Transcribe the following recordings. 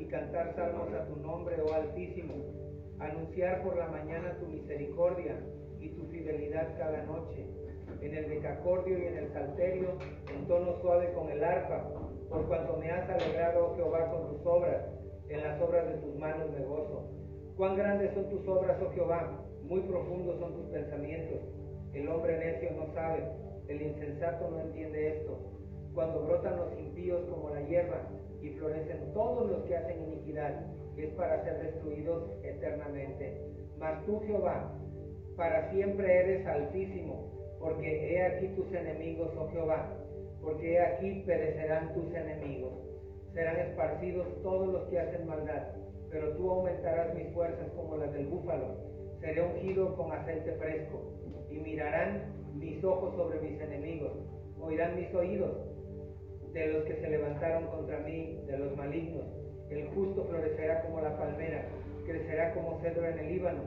Y cantar salmos a tu nombre, oh Altísimo. Anunciar por la mañana tu misericordia y tu fidelidad cada noche. En el decacordio y en el salterio, en tono suave con el arpa, por cuanto me has alegrado, oh Jehová, con tus obras. En las obras de tus manos me gozo. Cuán grandes son tus obras, oh Jehová, muy profundos son tus pensamientos. El hombre necio no sabe, el insensato no entiende esto. Cuando brotan los impíos como la hierba y florecen todos los que hacen iniquidad, es para ser destruidos eternamente. Mas tú, Jehová, para siempre eres altísimo, porque he aquí tus enemigos, oh Jehová, porque he aquí perecerán tus enemigos. Serán esparcidos todos los que hacen maldad, pero tú aumentarás mis fuerzas como las del búfalo. Seré ungido con aceite fresco, y mirarán mis ojos sobre mis enemigos, oirán mis oídos de los que se levantaron contra mí, de los malignos. El justo florecerá como la palmera, crecerá como cedro en el Líbano.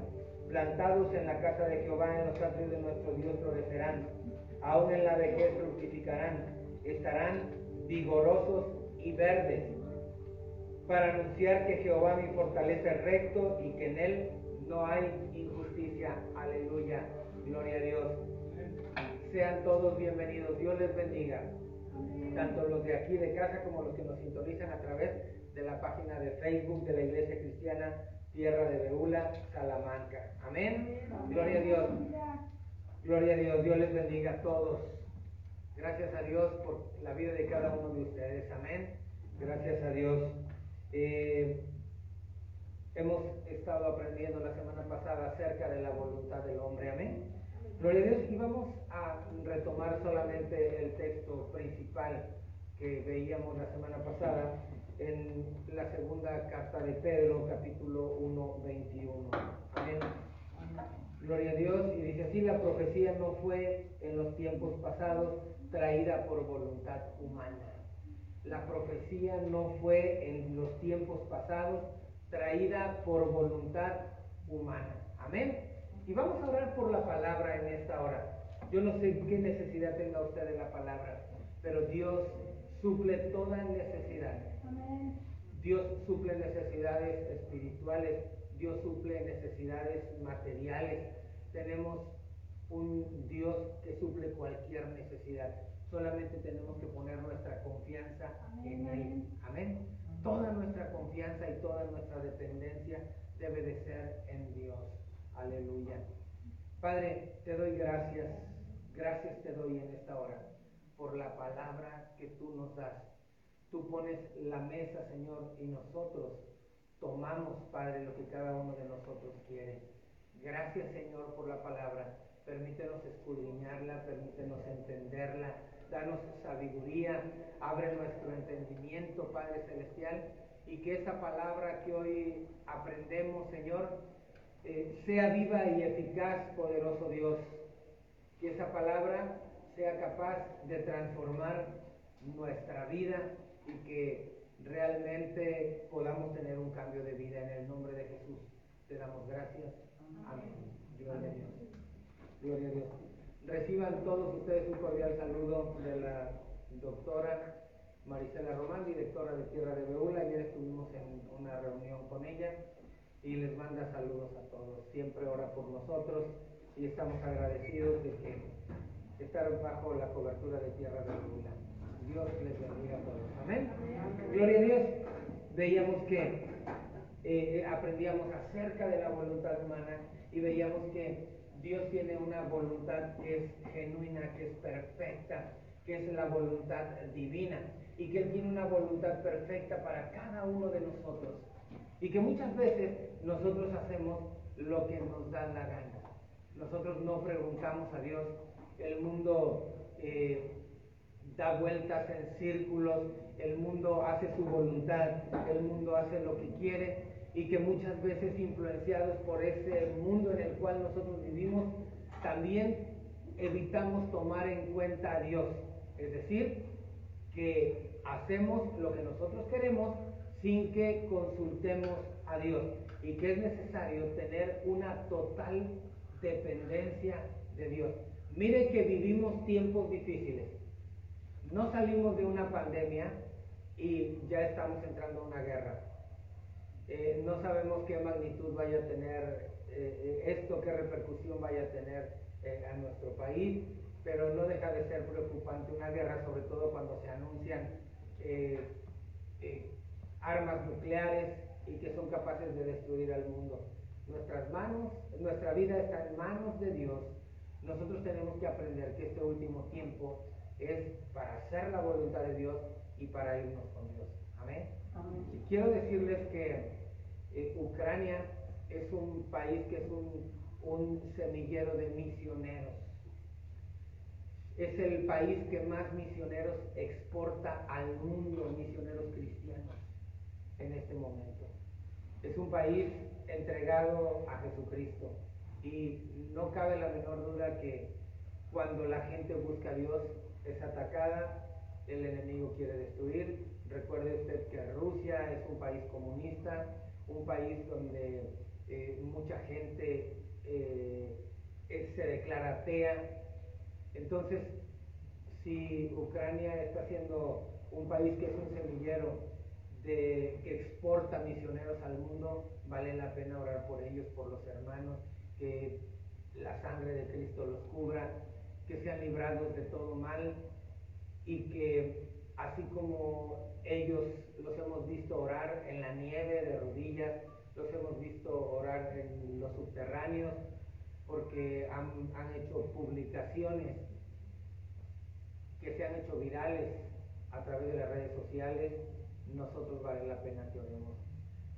Plantados en la casa de Jehová, en los atrios de nuestro Dios florecerán. Aún en la vejez fructificarán. Estarán vigorosos y verdes. Para anunciar que Jehová mi fortaleza es recto y que en él no hay injusticia. Aleluya. Gloria a Dios. Sean todos bienvenidos. Dios les bendiga tanto los de aquí de casa como los que nos sintonizan a través de la página de Facebook de la Iglesia Cristiana Tierra de Beula, Salamanca. Amén. Gloria a Dios. Gloria a Dios. Dios les bendiga a todos. Gracias a Dios por la vida de cada uno de ustedes. Amén. Gracias a Dios. Eh, hemos estado aprendiendo la semana pasada acerca de la voluntad del hombre. Amén. Y vamos a retomar solamente el texto principal que veíamos la semana pasada en la segunda carta de Pedro, capítulo 1, 21. Amén. Gloria a Dios. Y dice así, la profecía no fue en los tiempos pasados traída por voluntad humana. La profecía no fue en los tiempos pasados traída por voluntad humana. Amén. Y vamos a orar por la palabra en esta hora. Yo no sé qué necesidad tenga usted de la palabra, pero Dios suple toda necesidad. Dios suple necesidades espirituales, Dios suple necesidades materiales. Tenemos un Dios que suple cualquier necesidad. Solamente tenemos que poner nuestra confianza en Él. Amén. Toda nuestra confianza y toda nuestra dependencia debe de ser en Dios. Aleluya. Padre, te doy gracias. Gracias te doy en esta hora por la palabra que tú nos das. Tú pones la mesa, Señor, y nosotros tomamos, Padre, lo que cada uno de nosotros quiere. Gracias, Señor, por la palabra. Permítenos escudriñarla, permítenos entenderla, danos sabiduría, abre nuestro entendimiento, Padre Celestial, y que esa palabra que hoy aprendemos, Señor, eh, sea viva y eficaz, poderoso Dios. Que esa palabra sea capaz de transformar nuestra vida y que realmente podamos tener un cambio de vida en el nombre de Jesús. Te damos gracias. Amén. Gloria a Dios. Gloria a Dios. Reciban todos ustedes un cordial saludo de la doctora Marisela Román, directora de Tierra de Beula. Ayer estuvimos en una reunión con ella y les manda saludos a todos. Siempre ora por nosotros y estamos agradecidos de que estar bajo la cobertura de Tierra de Luna. Dios les bendiga a todos. Amén. Gloria a Dios. Veíamos que eh, aprendíamos acerca de la voluntad humana y veíamos que Dios tiene una voluntad que es genuina, que es perfecta, que es la voluntad divina y que Él tiene una voluntad perfecta para cada uno de nosotros. Y que muchas veces nosotros hacemos lo que nos da la gana. Nosotros no preguntamos a Dios. El mundo eh, da vueltas en círculos, el mundo hace su voluntad, el mundo hace lo que quiere y que muchas veces influenciados por ese mundo en el cual nosotros vivimos, también evitamos tomar en cuenta a Dios. Es decir, que hacemos lo que nosotros queremos sin que consultemos a Dios y que es necesario tener una total dependencia de Dios. Mire que vivimos tiempos difíciles. No salimos de una pandemia y ya estamos entrando a una guerra. Eh, no sabemos qué magnitud vaya a tener eh, esto, qué repercusión vaya a tener a nuestro país, pero no deja de ser preocupante una guerra, sobre todo cuando se anuncian armas nucleares y que son capaces de destruir al mundo. Nuestras manos, nuestra vida está en manos de Dios. Nosotros tenemos que aprender que este último tiempo es para hacer la voluntad de Dios y para irnos con Dios. Amén. quiero decirles que eh, Ucrania es un país que es un, un semillero de misioneros. Es el país que más misioneros exporta al mundo, misioneros cristianos, en este momento. Es un país entregado a Jesucristo. Y no cabe la menor duda que cuando la gente busca a Dios es atacada, el enemigo quiere destruir. Recuerde usted que Rusia es un país comunista, un país donde eh, mucha gente eh, se declara atea. Entonces, si Ucrania está siendo un país que es un semillero de, que exporta misioneros al mundo, vale la pena orar por ellos, por los hermanos, que la sangre de Cristo los cubra, que sean librados de todo mal y que así como ellos los hemos visto orar en la nieve de rodillas, los hemos visto orar en los subterráneos, porque han, han hecho publicaciones que se han hecho virales a través de las redes sociales, nosotros vale la pena que oremos.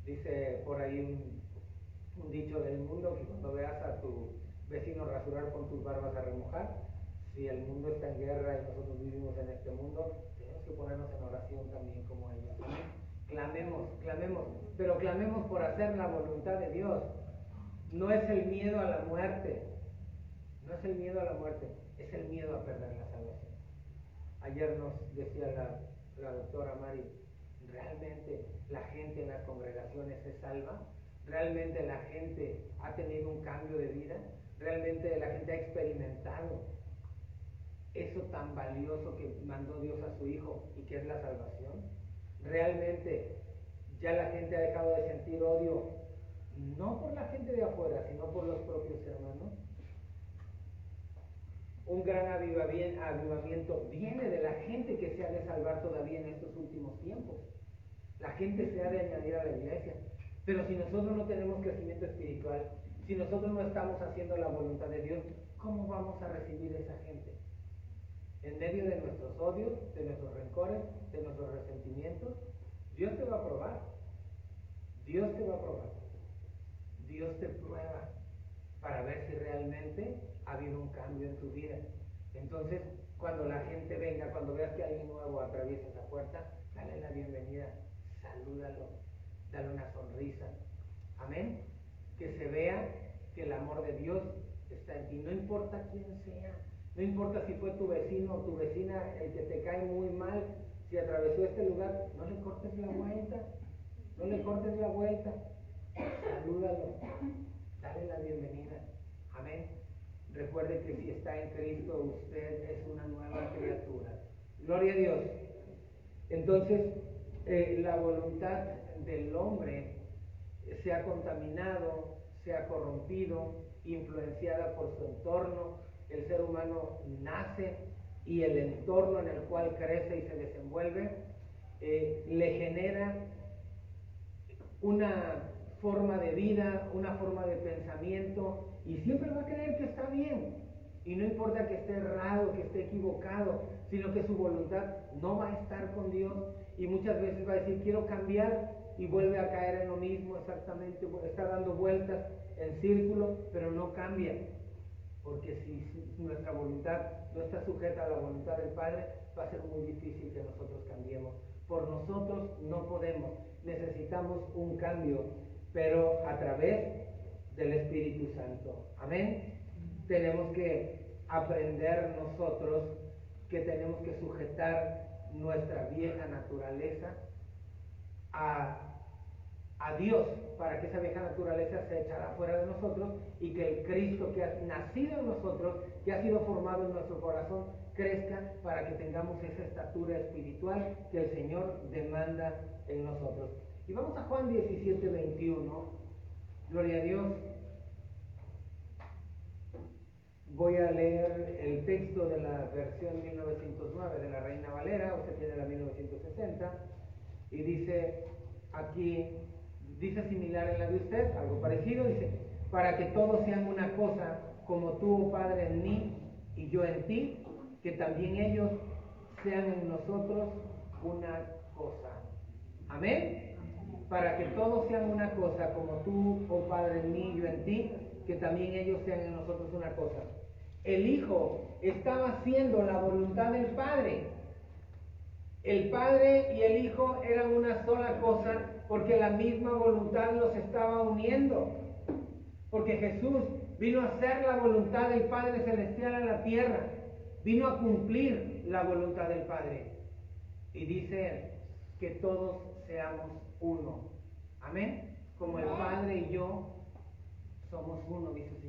Dice por ahí un, dicho del mundo que cuando veas a tu vecino rasurar con tus barbas a remojar, si el mundo está en guerra y nosotros vivimos en este mundo, tenemos que ponernos en oración también como ellos. Clamemos, clamemos, pero clamemos por hacer la voluntad de Dios. No es el miedo a la muerte, no es el miedo a la muerte, es el miedo a perder la salvación. Ayer nos decía la, la doctora Mari, ¿Realmente la gente en las congregaciones se salva? ¿Realmente la gente ha tenido un cambio de vida? ¿Realmente la gente ha experimentado eso tan valioso que mandó Dios a su Hijo y que es la salvación? ¿Realmente ya la gente ha dejado de sentir odio no por la gente de afuera, sino por los propios hermanos? Un gran avivamiento viene de la gente que se ha de salvar todavía en estos últimos tiempos. La gente se ha de añadir a la iglesia. Pero si nosotros no tenemos crecimiento espiritual, si nosotros no estamos haciendo la voluntad de Dios, ¿cómo vamos a recibir esa gente? En medio de nuestros odios, de nuestros rencores, de nuestros resentimientos, Dios te va a probar. Dios te va a probar. Dios te prueba para ver si realmente ha habido un cambio en tu vida. Entonces, cuando la gente venga, cuando veas que alguien nuevo atraviesa esa puerta, dale la bienvenida salúdalo, dale una sonrisa. Amén. Que se vea que el amor de Dios está en ti. No importa quién sea. No importa si fue tu vecino o tu vecina el que te cae muy mal, si atravesó este lugar, no le cortes la vuelta. No le cortes la vuelta. Salúdalo. Dale la bienvenida. Amén. Recuerde que si está en Cristo, usted es una nueva criatura. Gloria a Dios. Entonces, eh, la voluntad del hombre se ha contaminado, se ha corrompido, influenciada por su entorno. El ser humano nace y el entorno en el cual crece y se desenvuelve eh, le genera una forma de vida, una forma de pensamiento y siempre va a creer que está bien. Y no importa que esté errado, que esté equivocado, sino que su voluntad no va a estar con Dios y muchas veces va a decir, quiero cambiar y vuelve a caer en lo mismo exactamente, está dando vueltas en círculo, pero no cambia. Porque si nuestra voluntad no está sujeta a la voluntad del Padre, va a ser muy difícil que nosotros cambiemos. Por nosotros no podemos, necesitamos un cambio, pero a través del Espíritu Santo. Amén. Tenemos que aprender nosotros que tenemos que sujetar nuestra vieja naturaleza a, a Dios para que esa vieja naturaleza se echara fuera de nosotros y que el Cristo que ha nacido en nosotros, que ha sido formado en nuestro corazón, crezca para que tengamos esa estatura espiritual que el Señor demanda en nosotros. Y vamos a Juan 17, 21. Gloria a Dios. Voy a leer el texto de la versión 1909 de la Reina Valera, usted tiene la 1960, y dice aquí, dice similar en la de usted, algo parecido, dice, para que todos sean una cosa, como tú, oh Padre, en mí y yo en ti, que también ellos sean en nosotros una cosa. Amén. Para que todos sean una cosa, como tú, oh Padre, en mí y yo en ti, que también ellos sean en nosotros una cosa. El Hijo estaba haciendo la voluntad del Padre. El Padre y el Hijo eran una sola cosa porque la misma voluntad los estaba uniendo. Porque Jesús vino a hacer la voluntad del Padre Celestial en la tierra. Vino a cumplir la voluntad del Padre. Y dice que todos seamos uno. Amén. Como el Padre y yo somos uno, dice.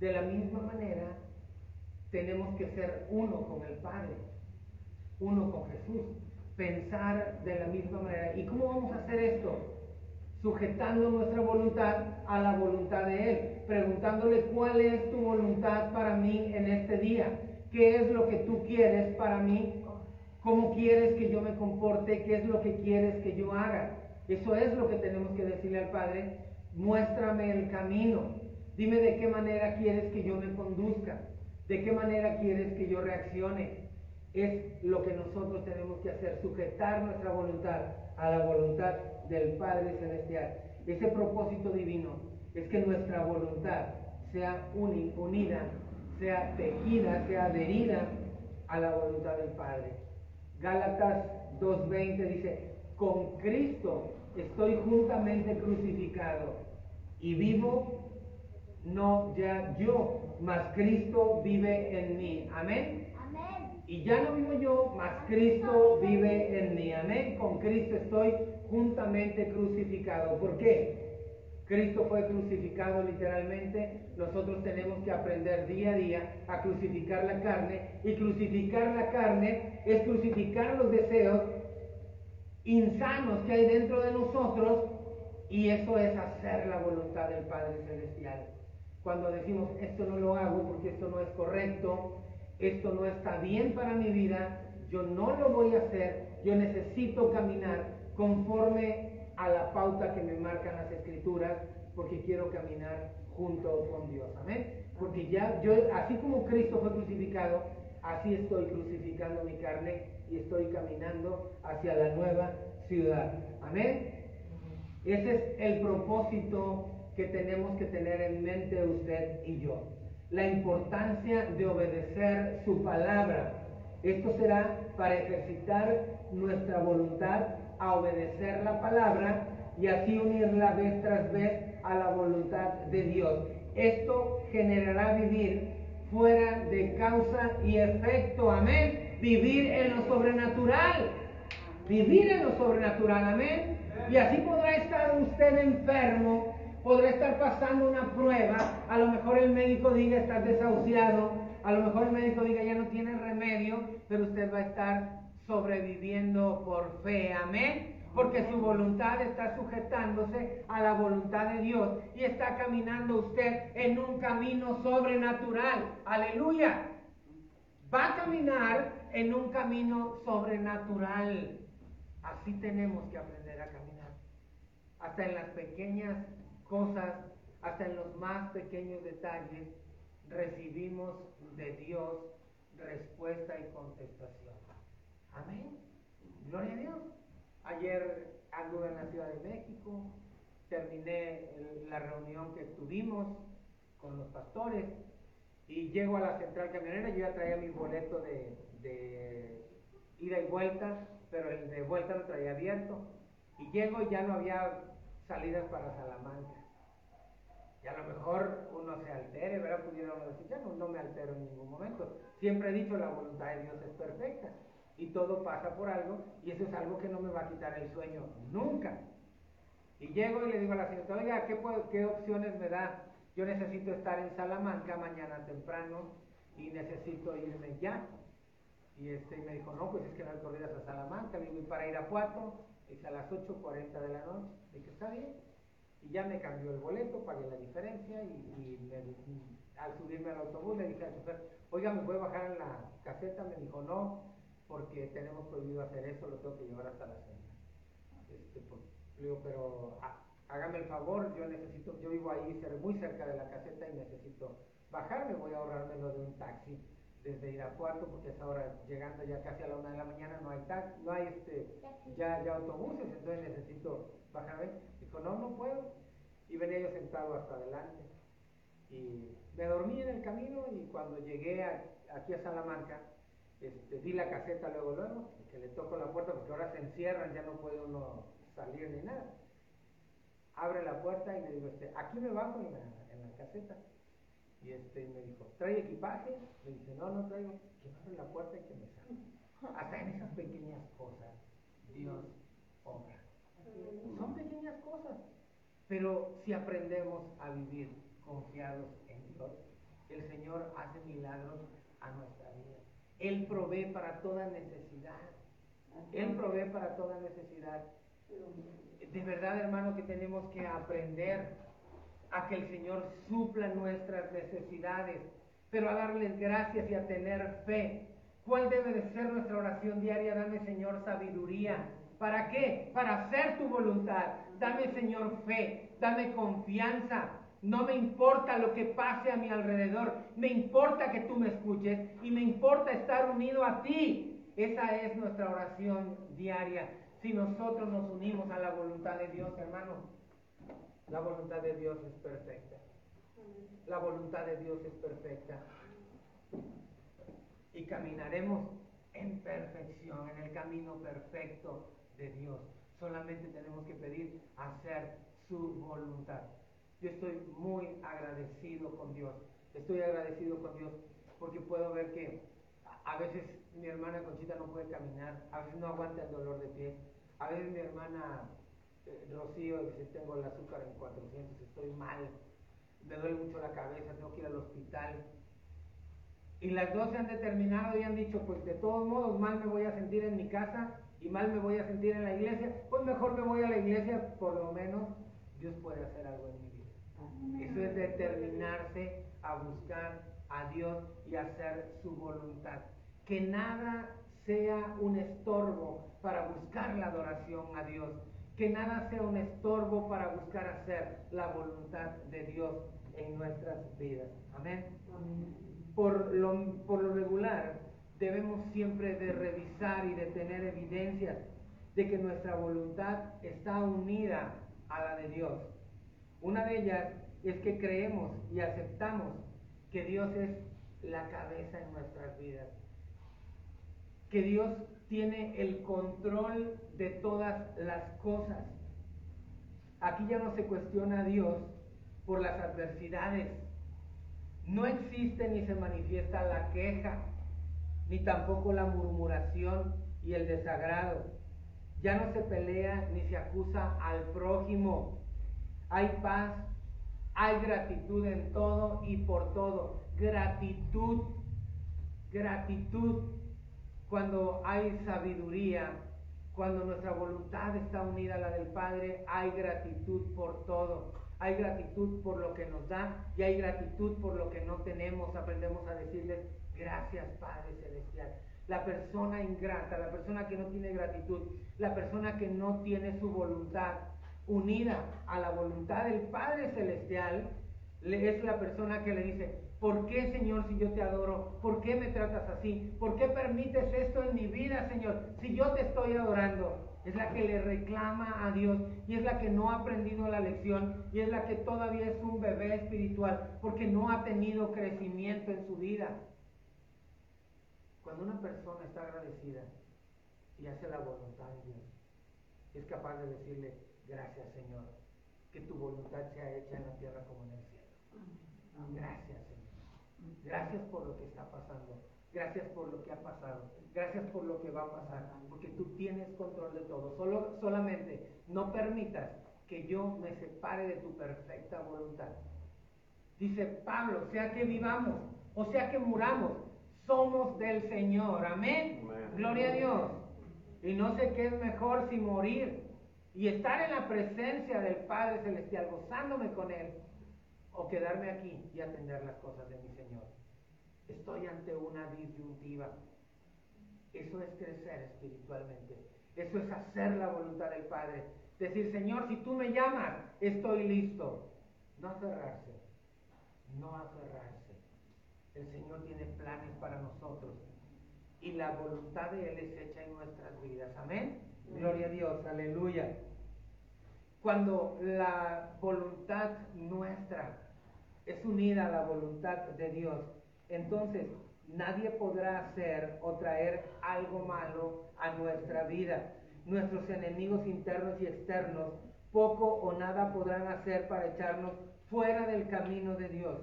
De la misma manera, tenemos que ser uno con el Padre, uno con Jesús, pensar de la misma manera. ¿Y cómo vamos a hacer esto? Sujetando nuestra voluntad a la voluntad de Él, preguntándole cuál es tu voluntad para mí en este día, qué es lo que tú quieres para mí, cómo quieres que yo me comporte, qué es lo que quieres que yo haga. Eso es lo que tenemos que decirle al Padre, muéstrame el camino, Dime de qué manera quieres que yo me conduzca, de qué manera quieres que yo reaccione. Es lo que nosotros tenemos que hacer, sujetar nuestra voluntad a la voluntad del Padre Celestial. Ese propósito divino es que nuestra voluntad sea unida, sea tejida, sea adherida a la voluntad del Padre. Gálatas 2.20 dice, con Cristo estoy juntamente crucificado y vivo no ya yo, mas Cristo vive en mí. Amén. Amén. Y ya no vivo yo, mas Cristo vive en mí. Amén. Con Cristo estoy juntamente crucificado. ¿Por qué? Cristo fue crucificado literalmente. Nosotros tenemos que aprender día a día a crucificar la carne. Y crucificar la carne es crucificar los deseos insanos que hay dentro de nosotros. Y eso es hacer la voluntad del Padre Celestial cuando decimos esto no lo hago porque esto no es correcto, esto no está bien para mi vida, yo no lo voy a hacer, yo necesito caminar conforme a la pauta que me marcan las escrituras porque quiero caminar junto con Dios. Amén. Porque ya yo, así como Cristo fue crucificado, así estoy crucificando mi carne y estoy caminando hacia la nueva ciudad. Amén. Ese es el propósito que tenemos que tener en mente usted y yo. La importancia de obedecer su palabra. Esto será para ejercitar nuestra voluntad a obedecer la palabra y así unirla vez tras vez a la voluntad de Dios. Esto generará vivir fuera de causa y efecto. Amén. Vivir en lo sobrenatural. Vivir en lo sobrenatural. Amén. Y así podrá estar usted enfermo podrá estar pasando una prueba, a lo mejor el médico diga estás desahuciado, a lo mejor el médico diga ya no tiene remedio, pero usted va a estar sobreviviendo por fe, amén. Porque su voluntad está sujetándose a la voluntad de Dios y está caminando usted en un camino sobrenatural. Aleluya. Va a caminar en un camino sobrenatural. Así tenemos que aprender a caminar. Hasta en las pequeñas cosas, hasta en los más pequeños detalles, recibimos de Dios respuesta y contestación. Amén. Gloria a Dios. Ayer anduve en la Ciudad de México, terminé la reunión que tuvimos con los pastores y llego a la central camionera, yo ya traía mi boleto de, de ida y vuelta, pero el de vuelta lo traía abierto. Y llego y ya no había salidas para Salamanca. A lo mejor uno se altere, ¿verdad? Pudiera uno decir, ya no, no me altero en ningún momento. Siempre he dicho, la voluntad de Dios es perfecta y todo pasa por algo y eso es algo que no me va a quitar el sueño nunca. Y llego y le digo a la señora, oiga, ¿qué, ¿qué opciones me da? Yo necesito estar en Salamanca mañana temprano y necesito irme ya. Y este me dijo, no, pues es que no hay corridas a Salamanca. Le digo, y para Irapuato, es a las 8.40 de la noche. Le dije, está bien. Y ya me cambió el boleto, pagué la diferencia y, al subirme al autobús le dije al chofer, oiga, ¿me puede bajar en la caseta? Me dijo, no, porque tenemos prohibido hacer eso, lo tengo que llevar hasta la cena. Este, pues, le digo, pero hágame el favor, yo necesito, yo vivo ahí muy cerca de la caseta y necesito bajarme, voy a ahorrarme lo de un taxi desde Irapuato, porque es ahora llegando ya casi a la una de la mañana, no hay taxi, no hay este, ya, ya autobuses, entonces necesito bajarme. Dijo, no, no puedo. Y venía yo sentado hasta adelante. Y me dormí en el camino y cuando llegué aquí a Salamanca, este, di la caseta luego, luego, que le toco la puerta porque ahora se encierran, ya no puede uno salir ni nada. Abre la puerta y le digo, este, aquí me bajo en la, en la caseta. Y este me dijo, ¿trae equipaje? Le dice, no, no traigo. Que me abre la puerta y que me salga. Hasta en esas pequeñas cosas, Dios obra. Son pequeñas cosas. Pero si aprendemos a vivir confiados en Dios, el Señor hace milagros a nuestra vida. Él provee para toda necesidad. Él provee para toda necesidad. De verdad, hermano, que tenemos que aprender a que el Señor supla nuestras necesidades, pero a darles gracias y a tener fe. ¿Cuál debe de ser nuestra oración diaria? Dame, Señor, sabiduría. ¿Para qué? Para hacer tu voluntad. Dame, Señor, fe. Dame confianza. No me importa lo que pase a mi alrededor. Me importa que tú me escuches y me importa estar unido a ti. Esa es nuestra oración diaria. Si nosotros nos unimos a la voluntad de Dios, hermano, la voluntad de Dios es perfecta. La voluntad de Dios es perfecta. Y caminaremos en perfección, en el camino perfecto de Dios. Solamente tenemos que pedir hacer su voluntad. Yo estoy muy agradecido con Dios. Estoy agradecido con Dios porque puedo ver que a veces mi hermana Conchita no puede caminar, a veces no aguanta el dolor de pie, a veces mi hermana Rocío dice, tengo el azúcar en 400, estoy mal, me duele mucho la cabeza, tengo que ir al hospital. Y las dos se han determinado y han dicho, pues de todos modos mal me voy a sentir en mi casa y mal me voy a sentir en la iglesia, pues mejor me voy a la iglesia, por lo menos Dios puede hacer algo en mi vida. Eso es determinarse a buscar a Dios y hacer su voluntad. Que nada sea un estorbo para buscar la adoración a Dios que nada sea un estorbo para buscar hacer la voluntad de Dios en nuestras vidas. Amén. Por, lo, por lo regular, debemos siempre de revisar y de tener evidencias de que nuestra voluntad está unida a la de Dios. Una de ellas es que creemos y aceptamos que Dios es la cabeza en nuestras vidas. Que Dios tiene el control de todas las cosas. Aquí ya no se cuestiona a Dios por las adversidades. No existe ni se manifiesta la queja, ni tampoco la murmuración y el desagrado. Ya no se pelea ni se acusa al prójimo. Hay paz, hay gratitud en todo y por todo. Gratitud, gratitud cuando hay sabiduría, cuando nuestra voluntad está unida a la del Padre, hay gratitud por todo. Hay gratitud por lo que nos da y hay gratitud por lo que no tenemos. Aprendemos a decirles gracias Padre Celestial. La persona ingrata, la persona que no tiene gratitud, la persona que no tiene su voluntad unida a la voluntad del Padre Celestial, es la persona que le dice, ¿Por qué, Señor, si yo te adoro? ¿Por qué me tratas así? ¿Por qué permites esto en mi vida, Señor? Si yo te estoy adorando. Es la que le reclama a Dios y es la que no ha aprendido la lección y es la que todavía es un bebé espiritual porque no ha tenido crecimiento en su vida. Cuando una persona está agradecida y hace la voluntad de Dios, es capaz de decirle, gracias Señor, que tu voluntad sea hecha en la tierra como en el cielo. Gracias. Gracias por lo que está pasando. Gracias por lo que ha pasado. Gracias por lo que va a pasar. Porque tú tienes control de todo. Solo, solamente no permitas que yo me separe de tu perfecta voluntad. Dice Pablo, sea que vivamos o sea que muramos, somos del Señor. Amén. Gloria a Dios. Y no sé qué es mejor si morir y estar en la presencia del Padre Celestial, gozándome con Él, o quedarme aquí y atender las cosas de mi Señor. Estoy ante una disyuntiva. Eso es crecer espiritualmente. Eso es hacer la voluntad del Padre. Decir, Señor, si tú me llamas, estoy listo. No aferrarse. No aferrarse. El Señor tiene planes para nosotros. Y la voluntad de Él es hecha en nuestras vidas. Amén. Gloria a Dios. Aleluya. Cuando la voluntad nuestra es unida a la voluntad de Dios, entonces nadie podrá hacer o traer algo malo a nuestra vida. Nuestros enemigos internos y externos poco o nada podrán hacer para echarnos fuera del camino de Dios.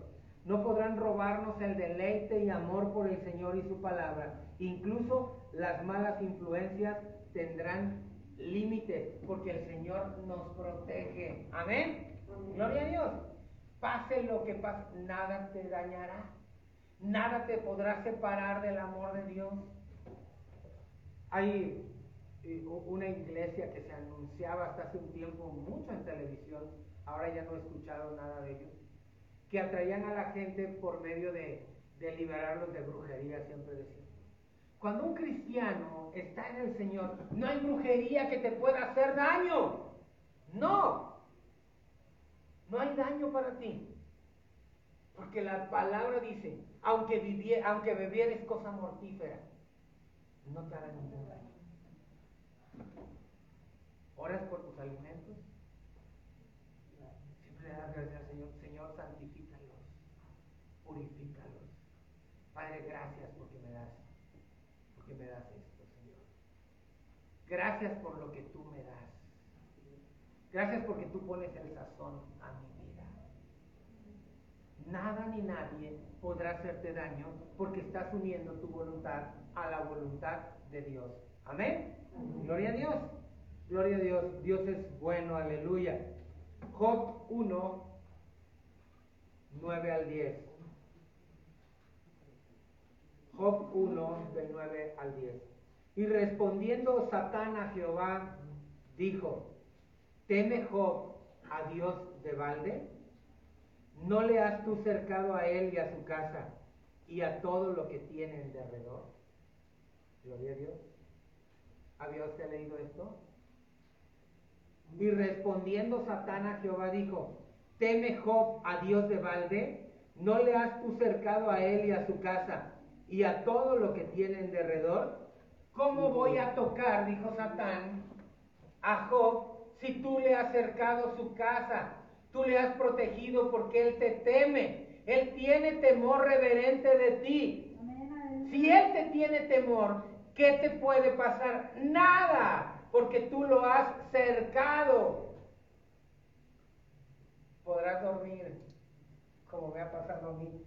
No podrán robarnos el deleite y amor por el Señor y su palabra. Incluso las malas influencias tendrán límite porque el Señor nos protege. Amén. Gloria a Dios. Pase lo que pase, nada te dañará. Nada te podrá separar del amor de Dios. Hay eh, una iglesia que se anunciaba hasta hace un tiempo mucho en televisión, ahora ya no he escuchado nada de ellos, que atraían a la gente por medio de, de liberarlos de brujería, siempre decían. Cuando un cristiano está en el Señor, no hay brujería que te pueda hacer daño. No. No hay daño para ti. Porque la palabra dice, aunque, vivier, aunque bebieres cosa mortífera, no te hará ningún daño. Oras por tus alimentos. Siempre le das gracias al Señor. Señor, santifícalos. Purifícalos. Padre, gracias porque me das, porque me das esto, Señor. Gracias por lo que tú me das. Gracias porque tú pones el sazón. Nada ni nadie podrá hacerte daño porque estás uniendo tu voluntad a la voluntad de Dios. Amén. Gloria a Dios. Gloria a Dios. Dios es bueno. Aleluya. Job 1, 9 al 10. Job 1, del 9 al 10. Y respondiendo Satán a Jehová, dijo, ¿Teme Job a Dios de balde? ¿No le has tú cercado a él y a su casa y a todo lo que tiene en derredor? Gloria a Dios. ¿Había usted leído esto? Y respondiendo Satán a Jehová dijo, ¿teme Job a Dios de balde? ¿No le has tú cercado a él y a su casa y a todo lo que tiene en derredor? ¿Cómo voy a tocar, dijo Satán, a Job si tú le has cercado su casa, tú le has protegido porque Él te teme, Él tiene temor reverente de ti. Si Él te tiene temor, ¿qué te puede pasar? Nada, porque tú lo has cercado. Podrás dormir como me ha pasado a mí.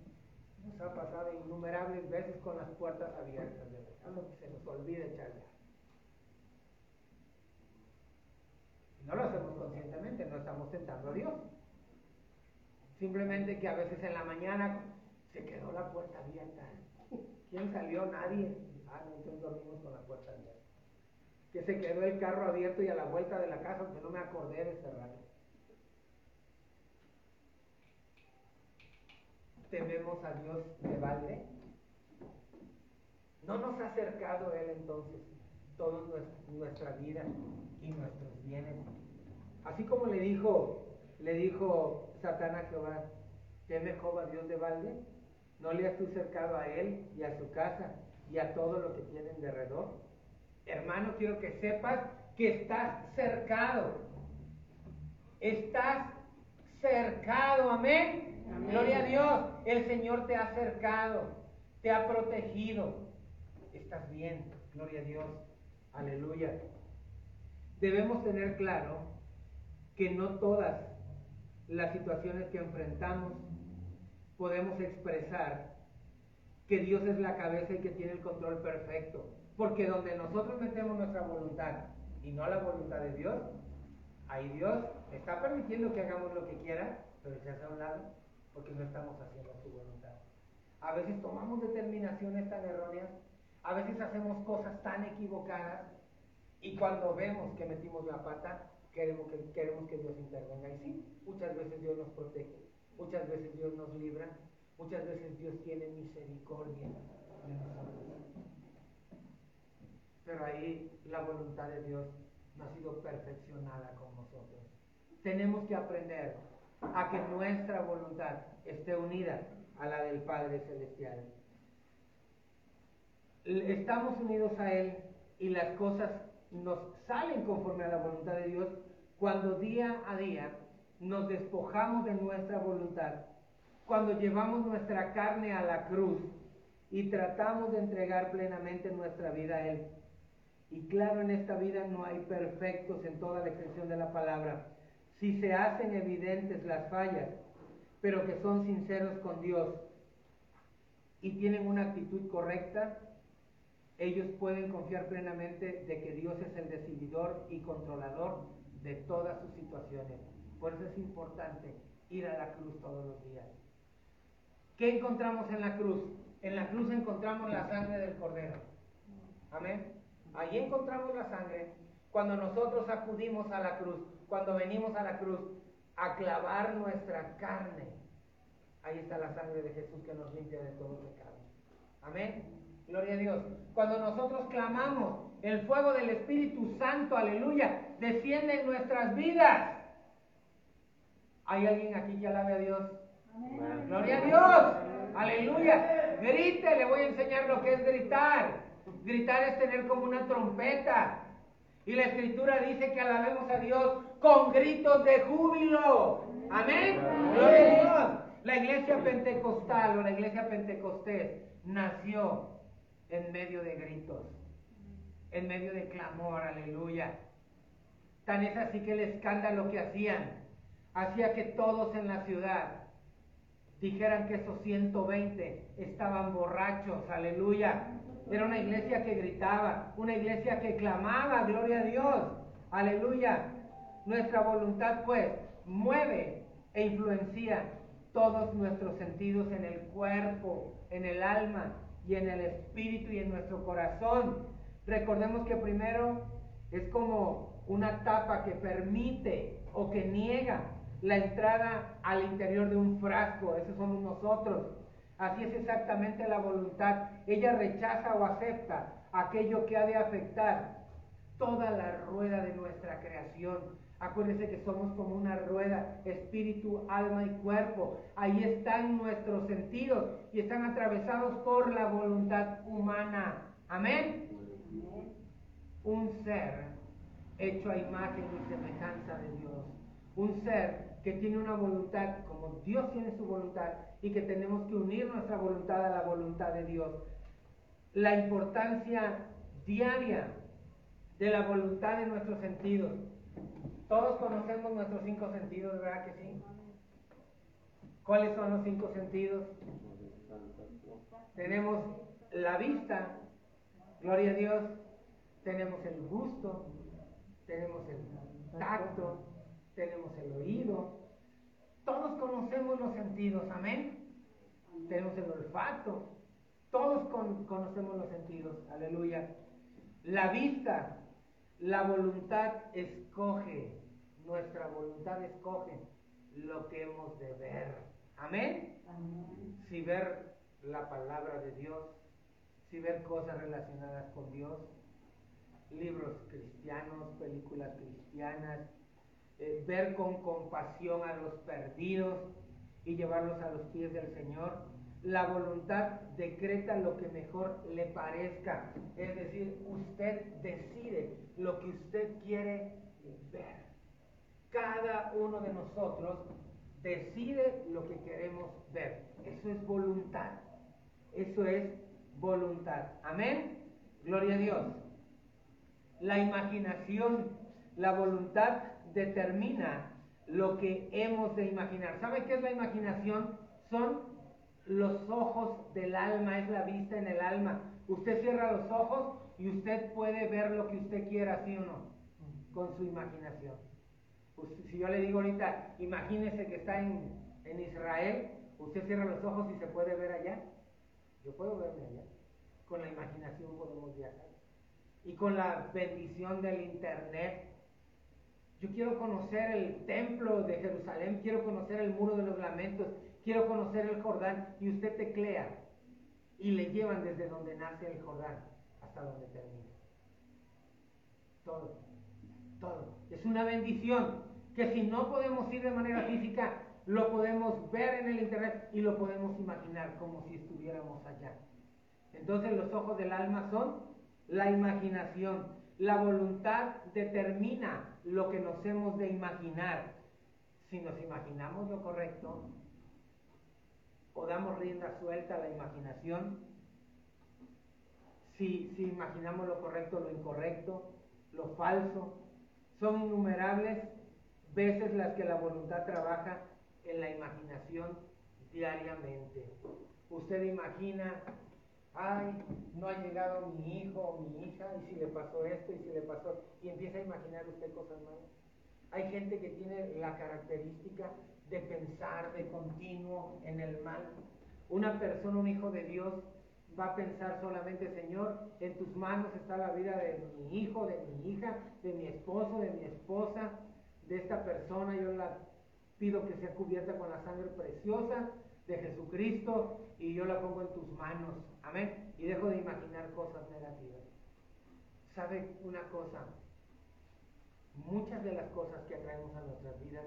Nos ha pasado innumerables veces con las puertas abiertas. De que se nos olvide echar No lo hacemos conscientemente, no estamos tentando a Dios. Simplemente que a veces en la mañana se quedó la puerta abierta. ¿Quién salió? Nadie. Ah, no, entonces dormimos con la puerta abierta. Que se quedó el carro abierto y a la vuelta de la casa, aunque no me acordé de cerrar. ¿Tememos a Dios de balde? ¿No nos ha acercado Él entonces toda nuestra vida y nuestros bienes? Así como le dijo, le dijo Satán a Jehová, ¿teme Jehová Dios de balde? ¿No le has tú cercado a él y a su casa y a todo lo que tienen de alrededor? Hermano, quiero que sepas que estás cercado. Estás cercado, amén. Gloria a Dios. El Señor te ha cercado, te ha protegido. Estás bien, gloria a Dios. Aleluya. Debemos tener claro que no todas las situaciones que enfrentamos podemos expresar que Dios es la cabeza y que tiene el control perfecto. Porque donde nosotros metemos nuestra voluntad y no la voluntad de Dios, ahí Dios está permitiendo que hagamos lo que quiera, pero se hace a un lado porque no estamos haciendo su voluntad. A veces tomamos determinaciones tan erróneas, a veces hacemos cosas tan equivocadas y cuando vemos que metimos la pata, queremos que, queremos que Dios intervenga. Y sí, muchas veces Dios nos protege, muchas veces Dios nos libra, muchas veces Dios tiene misericordia de nosotros. Pero ahí la voluntad de Dios no ha sido perfeccionada con nosotros. Tenemos que aprender a que nuestra voluntad esté unida a la del Padre Celestial. Estamos unidos a Él y las cosas nos salen conforme a la voluntad de Dios cuando día a día nos despojamos de nuestra voluntad, cuando llevamos nuestra carne a la cruz y tratamos de entregar plenamente nuestra vida a Él. Y claro, en esta vida no hay perfectos en toda la extensión de la palabra. Si se hacen evidentes las fallas, pero que son sinceros con Dios y tienen una actitud correcta, ellos pueden confiar plenamente de que Dios es el decididor y controlador de todas sus situaciones. Por eso es importante ir a la cruz todos los días. ¿Qué encontramos en la cruz? En la cruz encontramos la sangre del cordero. Amén. Allí encontramos la sangre. Cuando nosotros acudimos a la cruz, cuando venimos a la cruz a clavar nuestra carne, ahí está la sangre de Jesús que nos limpia de todo pecado. Amén. Gloria a Dios. Cuando nosotros clamamos, el fuego del Espíritu Santo, aleluya, desciende en nuestras vidas. ¿Hay alguien aquí que alabe a Dios? Gloria a Dios. Aleluya. Grite, le voy a enseñar lo que es gritar. Gritar es tener como una trompeta. Y la escritura dice que alabemos a Dios con gritos de júbilo. Amén. Gloria a Dios. La iglesia pentecostal o la iglesia pentecostés nació en medio de gritos, en medio de clamor, aleluya. Tan es así que el escándalo que hacían hacía que todos en la ciudad dijeran que esos 120 estaban borrachos, aleluya. Era una iglesia que gritaba, una iglesia que clamaba, gloria a Dios, aleluya. Nuestra voluntad pues mueve e influencia todos nuestros sentidos en el cuerpo, en el alma, y en el espíritu y en nuestro corazón. Recordemos que primero es como una tapa que permite o que niega la entrada al interior de un frasco, esos somos nosotros. Así es exactamente la voluntad. Ella rechaza o acepta aquello que ha de afectar toda la rueda de nuestra creación Acuérdense que somos como una rueda, espíritu, alma y cuerpo. Ahí están nuestros sentidos y están atravesados por la voluntad humana. Amén. Un ser hecho a imagen y semejanza de Dios. Un ser que tiene una voluntad como Dios tiene su voluntad y que tenemos que unir nuestra voluntad a la voluntad de Dios. La importancia diaria de la voluntad de nuestros sentidos todos conocemos nuestros cinco sentidos, ¿verdad que sí? ¿Cuáles son los cinco sentidos? Tenemos la vista, gloria a Dios, tenemos el gusto, tenemos el tacto, tenemos el oído. Todos conocemos los sentidos, amén. Tenemos el olfato, todos conocemos los sentidos, aleluya. La vista, la voluntad escoge, nuestra voluntad escoge lo que hemos de ver. Amén. Si ver la palabra de Dios, si ver cosas relacionadas con Dios, libros cristianos, películas cristianas, eh, ver con compasión a los perdidos y llevarlos a los pies del Señor la voluntad decreta lo que mejor le parezca. Es decir, usted decide lo que usted quiere ver. Cada uno de nosotros decide lo que queremos ver. Eso es voluntad. Eso es voluntad. Amén. Gloria a Dios. La imaginación, la voluntad determina lo que hemos de imaginar. ¿Sabe qué es la imaginación? Son los ojos del alma, es la vista en el alma. Usted cierra los ojos y usted puede ver lo que usted quiera, ¿sí o no? Con su imaginación. Si yo le digo ahorita, imagínese que está en, en Israel, usted cierra los ojos y se puede ver allá. Yo puedo verme allá. Con la imaginación podemos viajar. Y con la bendición del Internet. Yo quiero conocer el templo de Jerusalén, quiero conocer el muro de los lamentos, quiero conocer el Jordán. Y usted teclea y le llevan desde donde nace el Jordán hasta donde termina. Todo, todo. Es una bendición que si no podemos ir de manera física, lo podemos ver en el Internet y lo podemos imaginar como si estuviéramos allá. Entonces los ojos del alma son la imaginación. La voluntad determina lo que nos hemos de imaginar. Si nos imaginamos lo correcto, o damos rienda suelta a la imaginación, si, si imaginamos lo correcto, lo incorrecto, lo falso, son innumerables veces las que la voluntad trabaja en la imaginación diariamente. Usted imagina, ay, no ha llegado mi hijo o mi hija, y si le pasó esto, y si le pasó, y empieza a imaginar usted cosas malas. Hay gente que tiene la característica de pensar de continuo en el mal. Una persona, un hijo de Dios, va a pensar solamente, Señor, en tus manos está la vida de mi hijo, de mi hija, de mi esposo, de mi esposa, de esta persona. Yo la pido que sea cubierta con la sangre preciosa de Jesucristo y yo la pongo en tus manos. Amén. Y dejo de imaginar cosas negativas. ¿Sabe una cosa? Muchas de las cosas que atraemos a nuestras vidas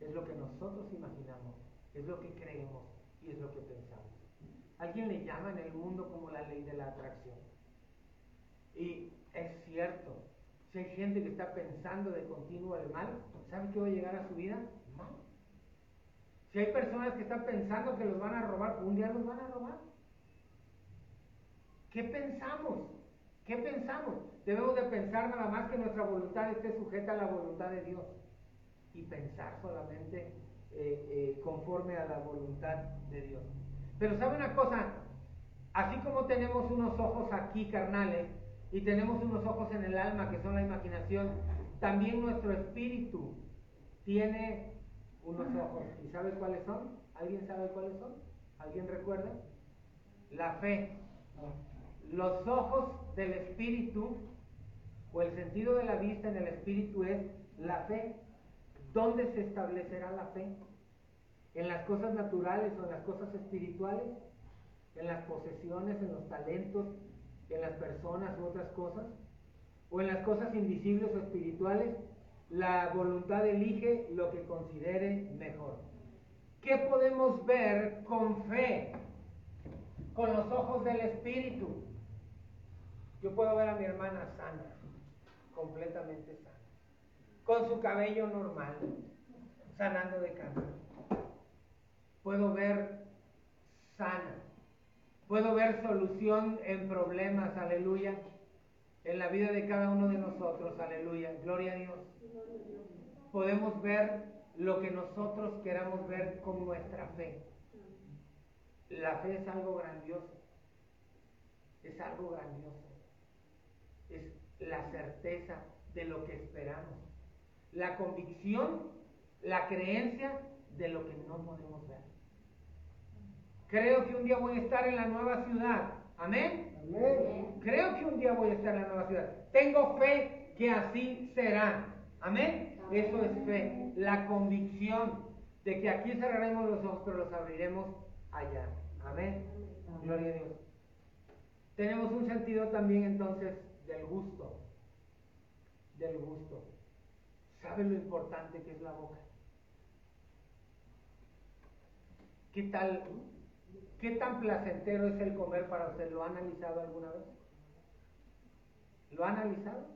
es lo que nosotros imaginamos, es lo que creemos y es lo que pensamos. Alguien le llama en el mundo como la ley de la atracción. Y es cierto, si hay gente que está pensando de continuo el mal, ¿sabe qué va a llegar a su vida? Si hay personas que están pensando que los van a robar, un día los van a robar. ¿Qué pensamos? ¿Qué pensamos? Debemos de pensar nada más que nuestra voluntad esté sujeta a la voluntad de Dios y pensar solamente eh, eh, conforme a la voluntad de Dios. Pero sabe una cosa, así como tenemos unos ojos aquí carnales y tenemos unos ojos en el alma que son la imaginación, también nuestro espíritu tiene unos ojos. ¿Y sabe cuáles son? ¿Alguien sabe cuáles son? ¿Alguien recuerda? La fe. Los ojos del espíritu o el sentido de la vista en el espíritu es la fe. ¿Dónde se establecerá la fe? ¿En las cosas naturales o en las cosas espirituales? ¿En las posesiones, en los talentos, en las personas u otras cosas? ¿O en las cosas invisibles o espirituales? La voluntad elige lo que considere mejor. ¿Qué podemos ver con fe? Con los ojos del espíritu. Yo puedo ver a mi hermana sana, completamente sana con su cabello normal, sanando de cáncer. Puedo ver sana. Puedo ver solución en problemas, aleluya, en la vida de cada uno de nosotros, aleluya. Gloria a Dios. Podemos ver lo que nosotros queramos ver con nuestra fe. La fe es algo grandioso. Es algo grandioso. Es la certeza de lo que esperamos la convicción, la creencia de lo que no podemos ver. Creo que un día voy a estar en la nueva ciudad. Amén. Creo que un día voy a estar en la nueva ciudad. Tengo fe que así será. Amén. Eso es fe. La convicción de que aquí cerraremos los ojos, pero los abriremos allá. Amén. Gloria a Dios. Tenemos un sentido también entonces del gusto. Del gusto. ¿Sabe lo importante que es la boca? ¿Qué tal? ¿Qué tan placentero es el comer para usted? ¿Lo ha analizado alguna vez? ¿Lo ha analizado?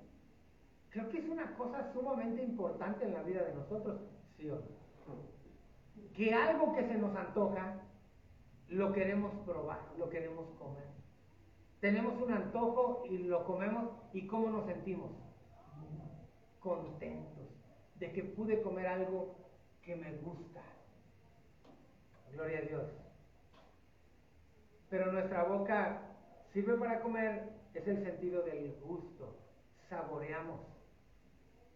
Creo que es una cosa sumamente importante en la vida de nosotros, ¿sí o no? Que algo que se nos antoja, lo queremos probar, lo queremos comer. Tenemos un antojo y lo comemos y ¿cómo nos sentimos? Contentos de que pude comer algo que me gusta. Gloria a Dios. Pero nuestra boca sirve para comer, es el sentido del gusto. Saboreamos,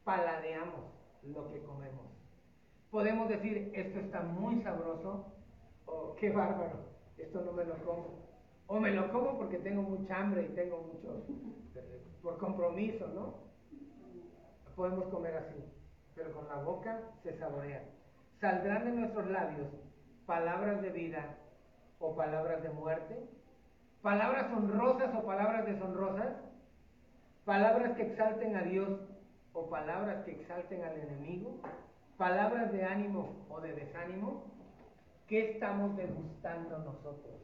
paladeamos. lo que comemos. Podemos decir, esto está muy sabroso, o qué bárbaro, esto no me lo como. O me lo como porque tengo mucha hambre y tengo mucho, por compromiso, ¿no? Podemos comer así, pero con la boca se saborea. Saldrán de nuestros labios palabras de vida o palabras de muerte, palabras honrosas o palabras deshonrosas, palabras que exalten a Dios o palabras que exalten al enemigo, palabras de ánimo o de desánimo. ¿Qué estamos degustando nosotros?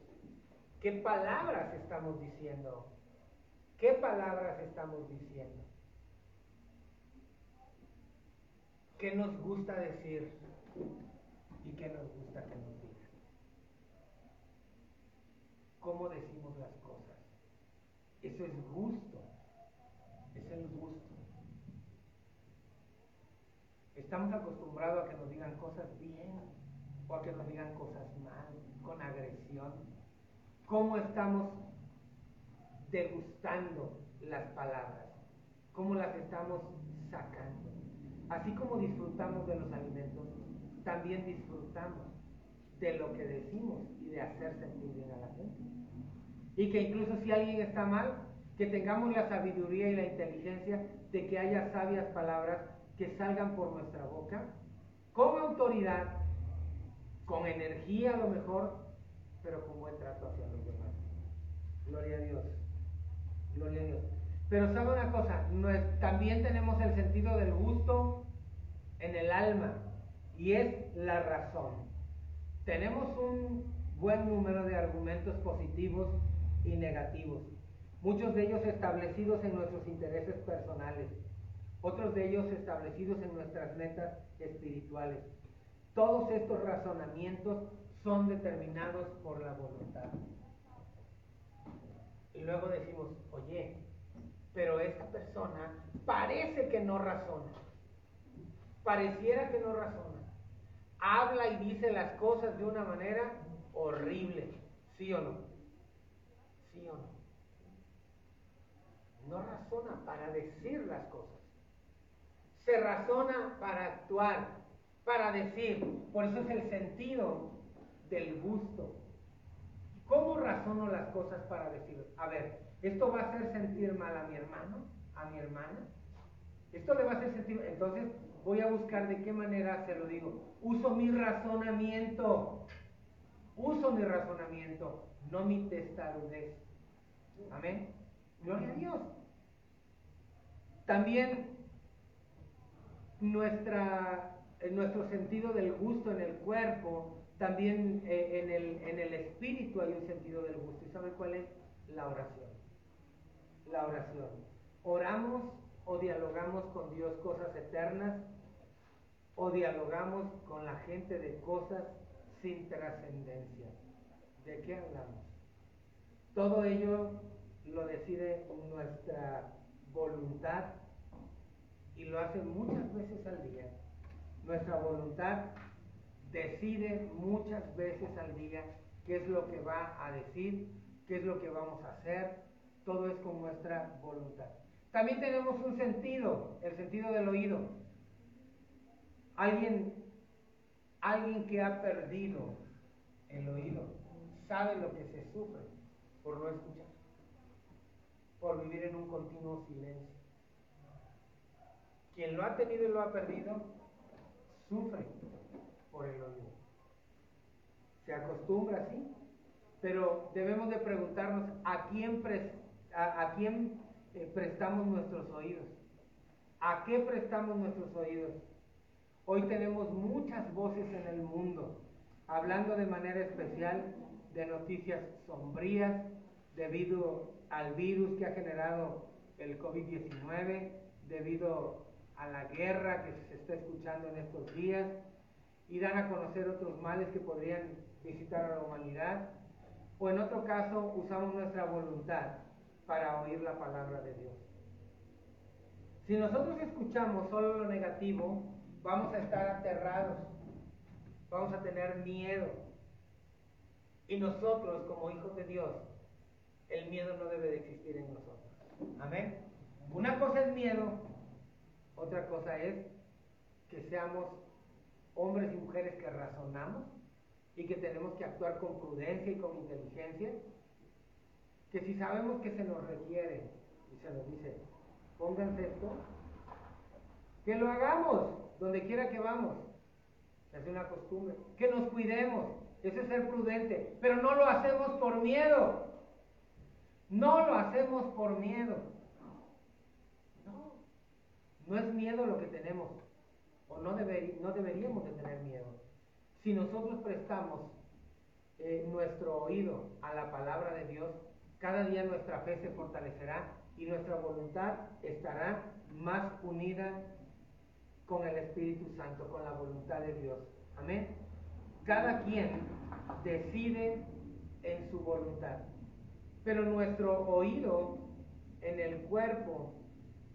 ¿Qué palabras estamos diciendo? ¿Qué palabras estamos diciendo? ¿Qué nos gusta decir y qué nos gusta que nos digan? ¿Cómo decimos las cosas? Eso es gusto. Es el gusto. Estamos acostumbrados a que nos digan cosas bien o a que nos digan cosas mal, con agresión cómo estamos degustando las palabras, cómo las estamos sacando. Así como disfrutamos de los alimentos, también disfrutamos de lo que decimos y de hacer sentir bien a la gente. Y que incluso si alguien está mal, que tengamos la sabiduría y la inteligencia de que haya sabias palabras que salgan por nuestra boca, con autoridad, con energía a lo mejor, pero con buen trato hacia los demás. Gloria a Dios. Gloria a Dios. Pero sabe una cosa, también tenemos el sentido del gusto en el alma y es la razón. Tenemos un buen número de argumentos positivos y negativos, muchos de ellos establecidos en nuestros intereses personales, otros de ellos establecidos en nuestras metas espirituales. Todos estos razonamientos son determinados por la voluntad. Y luego decimos, oye, pero esta persona parece que no razona. Pareciera que no razona. Habla y dice las cosas de una manera horrible. ¿Sí o no? ¿Sí o no? No razona para decir las cosas. Se razona para actuar, para decir. Por eso es el sentido del gusto. ¿Cómo razono las cosas para decir, a ver, esto va a hacer sentir mal a mi hermano, a mi hermana? Esto le va a hacer sentir, entonces voy a buscar de qué manera se lo digo. Uso mi razonamiento, uso mi razonamiento, no mi testarudez. Amén. Gloria a Dios. También nuestra, nuestro sentido del gusto en el cuerpo también eh, en, el, en el espíritu hay un sentido del gusto. ¿Y sabe cuál es? La oración. La oración. Oramos o dialogamos con Dios cosas eternas o dialogamos con la gente de cosas sin trascendencia. ¿De qué hablamos? Todo ello lo decide nuestra voluntad y lo hace muchas veces al día. Nuestra voluntad decide muchas veces al día qué es lo que va a decir, qué es lo que vamos a hacer, todo es con nuestra voluntad. También tenemos un sentido, el sentido del oído. Alguien, alguien que ha perdido el oído sabe lo que se sufre por no escuchar, por vivir en un continuo silencio. Quien lo ha tenido y lo ha perdido, sufre por el oído. Se acostumbra así, pero debemos de preguntarnos a quién, a, quién eh, prestamos nuestros oídos. ¿A qué prestamos nuestros oídos? Hoy tenemos muchas voces en el mundo, hablando de manera especial de noticias sombrías debido al virus que ha generado el COVID-19, debido a la guerra que se está escuchando en estos días, y dan a conocer otros males que podrían visitar a la humanidad, o en otro caso usamos nuestra voluntad para oír la palabra de Dios. Si nosotros escuchamos solo lo negativo, vamos a estar aterrados, vamos a tener miedo. Y nosotros, como hijos de Dios, el miedo no debe de existir en nosotros. Amén. Una cosa es miedo, otra cosa es que seamos hombres y mujeres que razonamos y que tenemos que actuar con prudencia y con inteligencia, que si sabemos que se nos requiere y se nos dice, pónganse esto, que lo hagamos donde quiera que vamos. Es una costumbre. Que nos cuidemos. Eso es ser prudente. Pero no lo hacemos por miedo. No lo hacemos por miedo. No. No es miedo lo que tenemos. O no, deberíamos de tener miedo. Si nosotros prestamos eh, nuestro oído a la palabra de Dios, cada día nuestra fe se fortalecerá y nuestra voluntad estará más unida con el Espíritu Santo, con la voluntad de Dios. Amén. Cada quien decide en su voluntad. Pero nuestro oído en el cuerpo,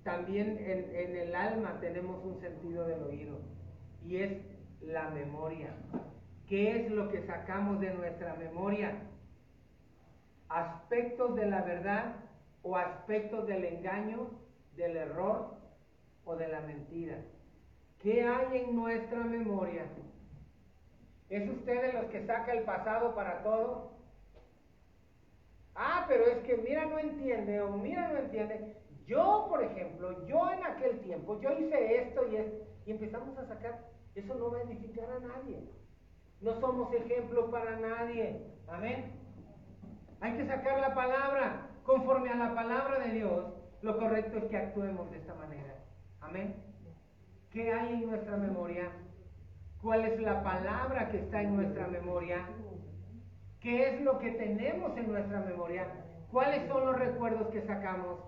también en, el alma tenemos un sentido del oído. Y es la memoria. ¿Qué es lo que sacamos de nuestra memoria? Aspectos de la verdad o aspectos del engaño, del error o de la mentira. ¿Qué hay en nuestra memoria? ¿Es usted de los que saca el pasado para todo? Ah, pero es que mira no entiende o mira no entiende. Yo, por ejemplo, yo en aquel tiempo, yo hice esto y esto, y empezamos a sacar, eso no va a edificar a nadie. No somos ejemplo para nadie. Amén. Hay que sacar la palabra. Conforme a la palabra de Dios, lo correcto es que actuemos de esta manera. Amén. ¿Qué hay en nuestra memoria? ¿Cuál es la palabra que está en nuestra memoria? ¿Qué es lo que tenemos en nuestra memoria? ¿Cuáles son los recuerdos que sacamos?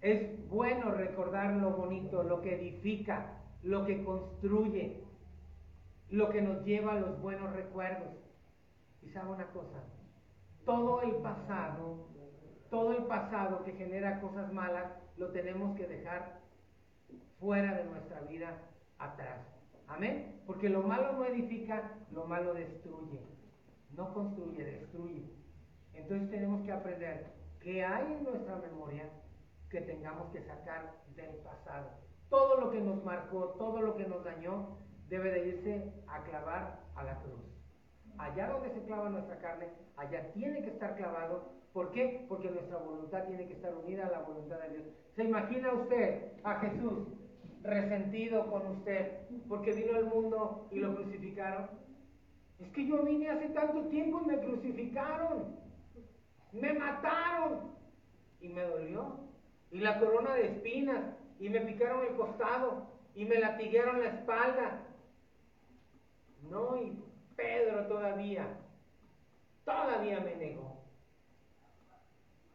Es bueno recordar lo bonito, lo que edifica, lo que construye, lo que nos lleva a los buenos recuerdos. Y sabe una cosa, todo el pasado, todo el pasado que genera cosas malas, lo tenemos que dejar fuera de nuestra vida atrás. Amén. Porque lo malo no edifica, lo malo destruye. No construye, destruye. Entonces tenemos que aprender qué hay en nuestra memoria que tengamos que sacar del pasado. Todo lo que nos marcó, todo lo que nos dañó, debe de irse a clavar a la cruz. Allá donde se clava nuestra carne, allá tiene que estar clavado. ¿Por qué? Porque nuestra voluntad tiene que estar unida a la voluntad de Dios. ¿Se imagina usted a Jesús resentido con usted porque vino al mundo y lo crucificaron. Es que yo vine hace tanto tiempo y me crucificaron. Me mataron. Y me dolió. Y la corona de espinas. Y me picaron el costado. Y me latiguearon la espalda. No, y Pedro todavía. Todavía me negó.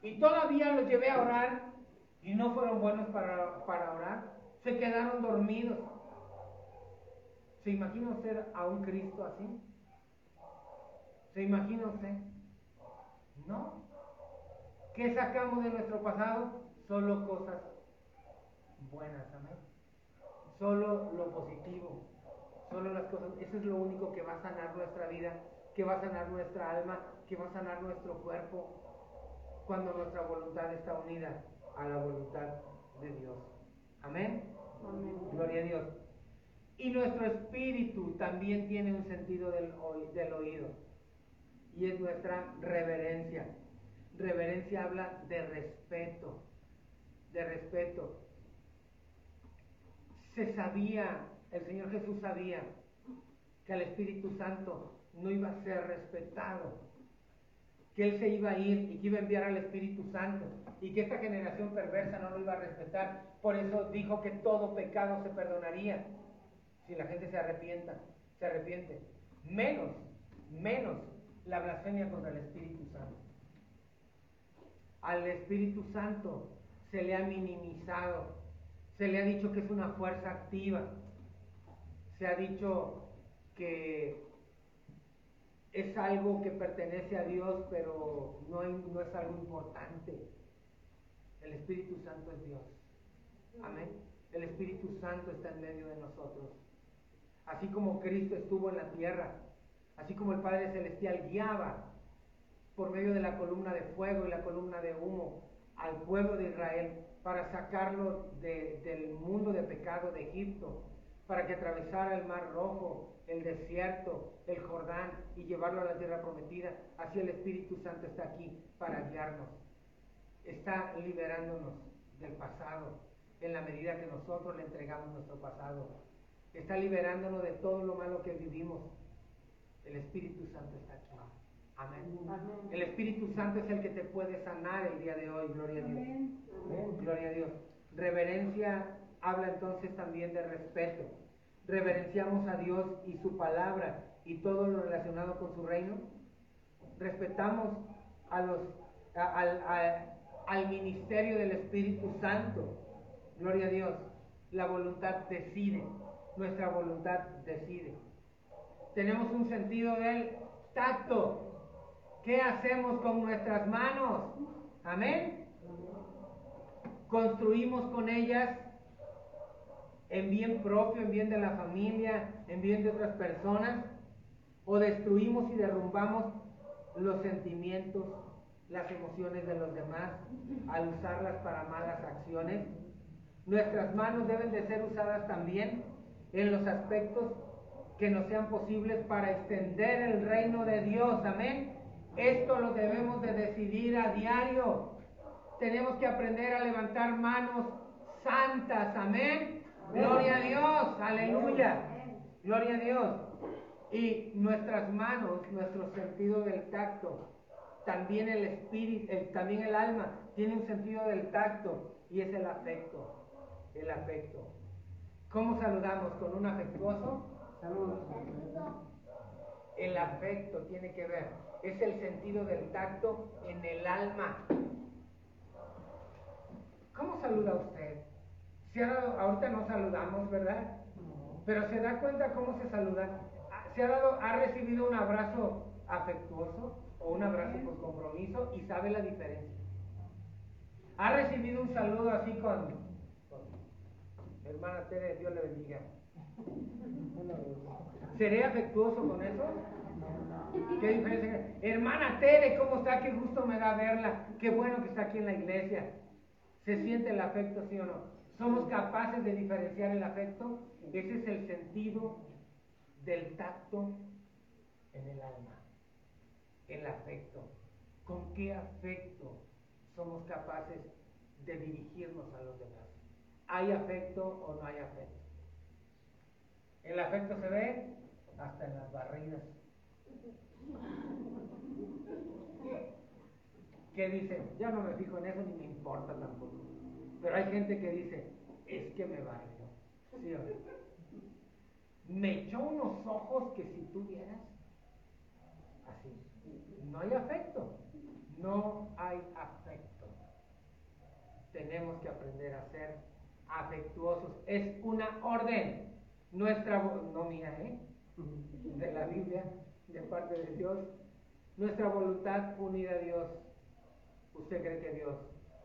Y todavía los llevé a orar. Y no fueron buenos para, para orar se quedaron dormidos. ¿Se imagina usted a un Cristo así? ¿Se imagina usted? No. ¿Qué sacamos de nuestro pasado? Solo cosas buenas, amén. Solo lo positivo. Solo las cosas. Eso es lo único que va a sanar nuestra vida, que va a sanar nuestra alma, que va a sanar nuestro cuerpo cuando nuestra voluntad está unida a la voluntad de Dios. Amén. Gloria a Dios. Y nuestro espíritu también tiene un sentido del, del oído. Y es nuestra reverencia. Reverencia habla de respeto. De respeto. Se sabía, el Señor Jesús sabía que el Espíritu Santo no iba a ser respetado que Él se iba a ir y que iba a enviar al Espíritu Santo y que esta generación perversa no lo iba a respetar. Por eso dijo que todo pecado se perdonaría si la gente se arrepienta, se arrepiente. Menos, menos la blasfemia contra el Espíritu Santo. Al Espíritu Santo se le ha minimizado, se le ha dicho que es una fuerza activa, se ha dicho que es algo que pertenece a Dios, pero no, no es algo importante. El Espíritu Santo es Dios. Amén. El Espíritu Santo está en medio de nosotros. Así como Cristo estuvo en la tierra, así como el Padre Celestial guiaba por medio de la columna de fuego y la columna de humo al pueblo de Israel para sacarlo del mundo de pecado de Egipto, para que atravesara el mar rojo, el desierto, el Jordán y llevarlo a la tierra prometida. Así el Espíritu Santo está aquí para guiarnos. Está liberándonos del pasado en la medida que nosotros le entregamos nuestro pasado. Está liberándonos de todo lo malo que vivimos. El Espíritu Santo está aquí. Amén. El Espíritu Santo es el que te puede sanar el día de hoy. Gloria a Dios. Gloria a Dios. Reverencia habla entonces también de respeto. Reverenciamos a Dios y su palabra y todo lo relacionado con su reino. Respetamos a los, al ministerio del Espíritu Santo. Gloria a Dios. La voluntad decide. Nuestra voluntad decide. Tenemos un sentido del tacto. ¿Qué hacemos con nuestras manos? Amén. Construimos con ellas en bien propio, en bien de la familia, en bien de otras personas, o destruimos y derrumbamos los sentimientos, las emociones de los demás al usarlas para malas acciones. Nuestras manos deben de ser usadas también en los aspectos que nos sean posibles para extender el reino de Dios. Amén. Esto lo debemos de decidir a diario. Tenemos que aprender a levantar manos santas. Amén. Gloria a Dios, aleluya. Gloria a Dios. Y nuestras manos, nuestro sentido del tacto, también el espíritu, también el alma tiene un sentido del tacto y es el afecto. El afecto. ¿Cómo saludamos? ¿Con un afectuoso? Saludos. El afecto tiene que ver, es el sentido del tacto en el alma. ¿Cómo saluda usted? Se ha dado, ahorita no saludamos, ¿verdad? Pero se da cuenta cómo se saluda. Se ha dado, ha recibido un abrazo afectuoso o un abrazo con compromiso y sabe la diferencia. Ha recibido un saludo así con, hermana Tere, Dios le bendiga. ¿Seré afectuoso con eso? ¿Qué diferencia? Hermana Tere, ¿cómo está? Qué gusto me da verla. Qué bueno que está aquí en la iglesia. ¿Se siente el afecto, sí o no? ¿Somos capaces de diferenciar el afecto? Ese es el sentido del tacto en el alma. El afecto. ¿Con qué afecto somos capaces de dirigirnos a los demás? ¿Hay afecto o no hay afecto? El afecto se ve hasta en las barridas. ¿Qué dicen? Ya no me fijo en eso ni me importa tampoco. Pero hay gente que dice, es que me barrió. ¿Sí Me echó unos ojos que si tú vieras, así. No hay afecto. No hay afecto. Tenemos que aprender a ser afectuosos. Es una orden. Nuestra, no mía, ¿eh? De la Biblia, de parte de Dios. Nuestra voluntad unida a Dios. ¿Usted cree que Dios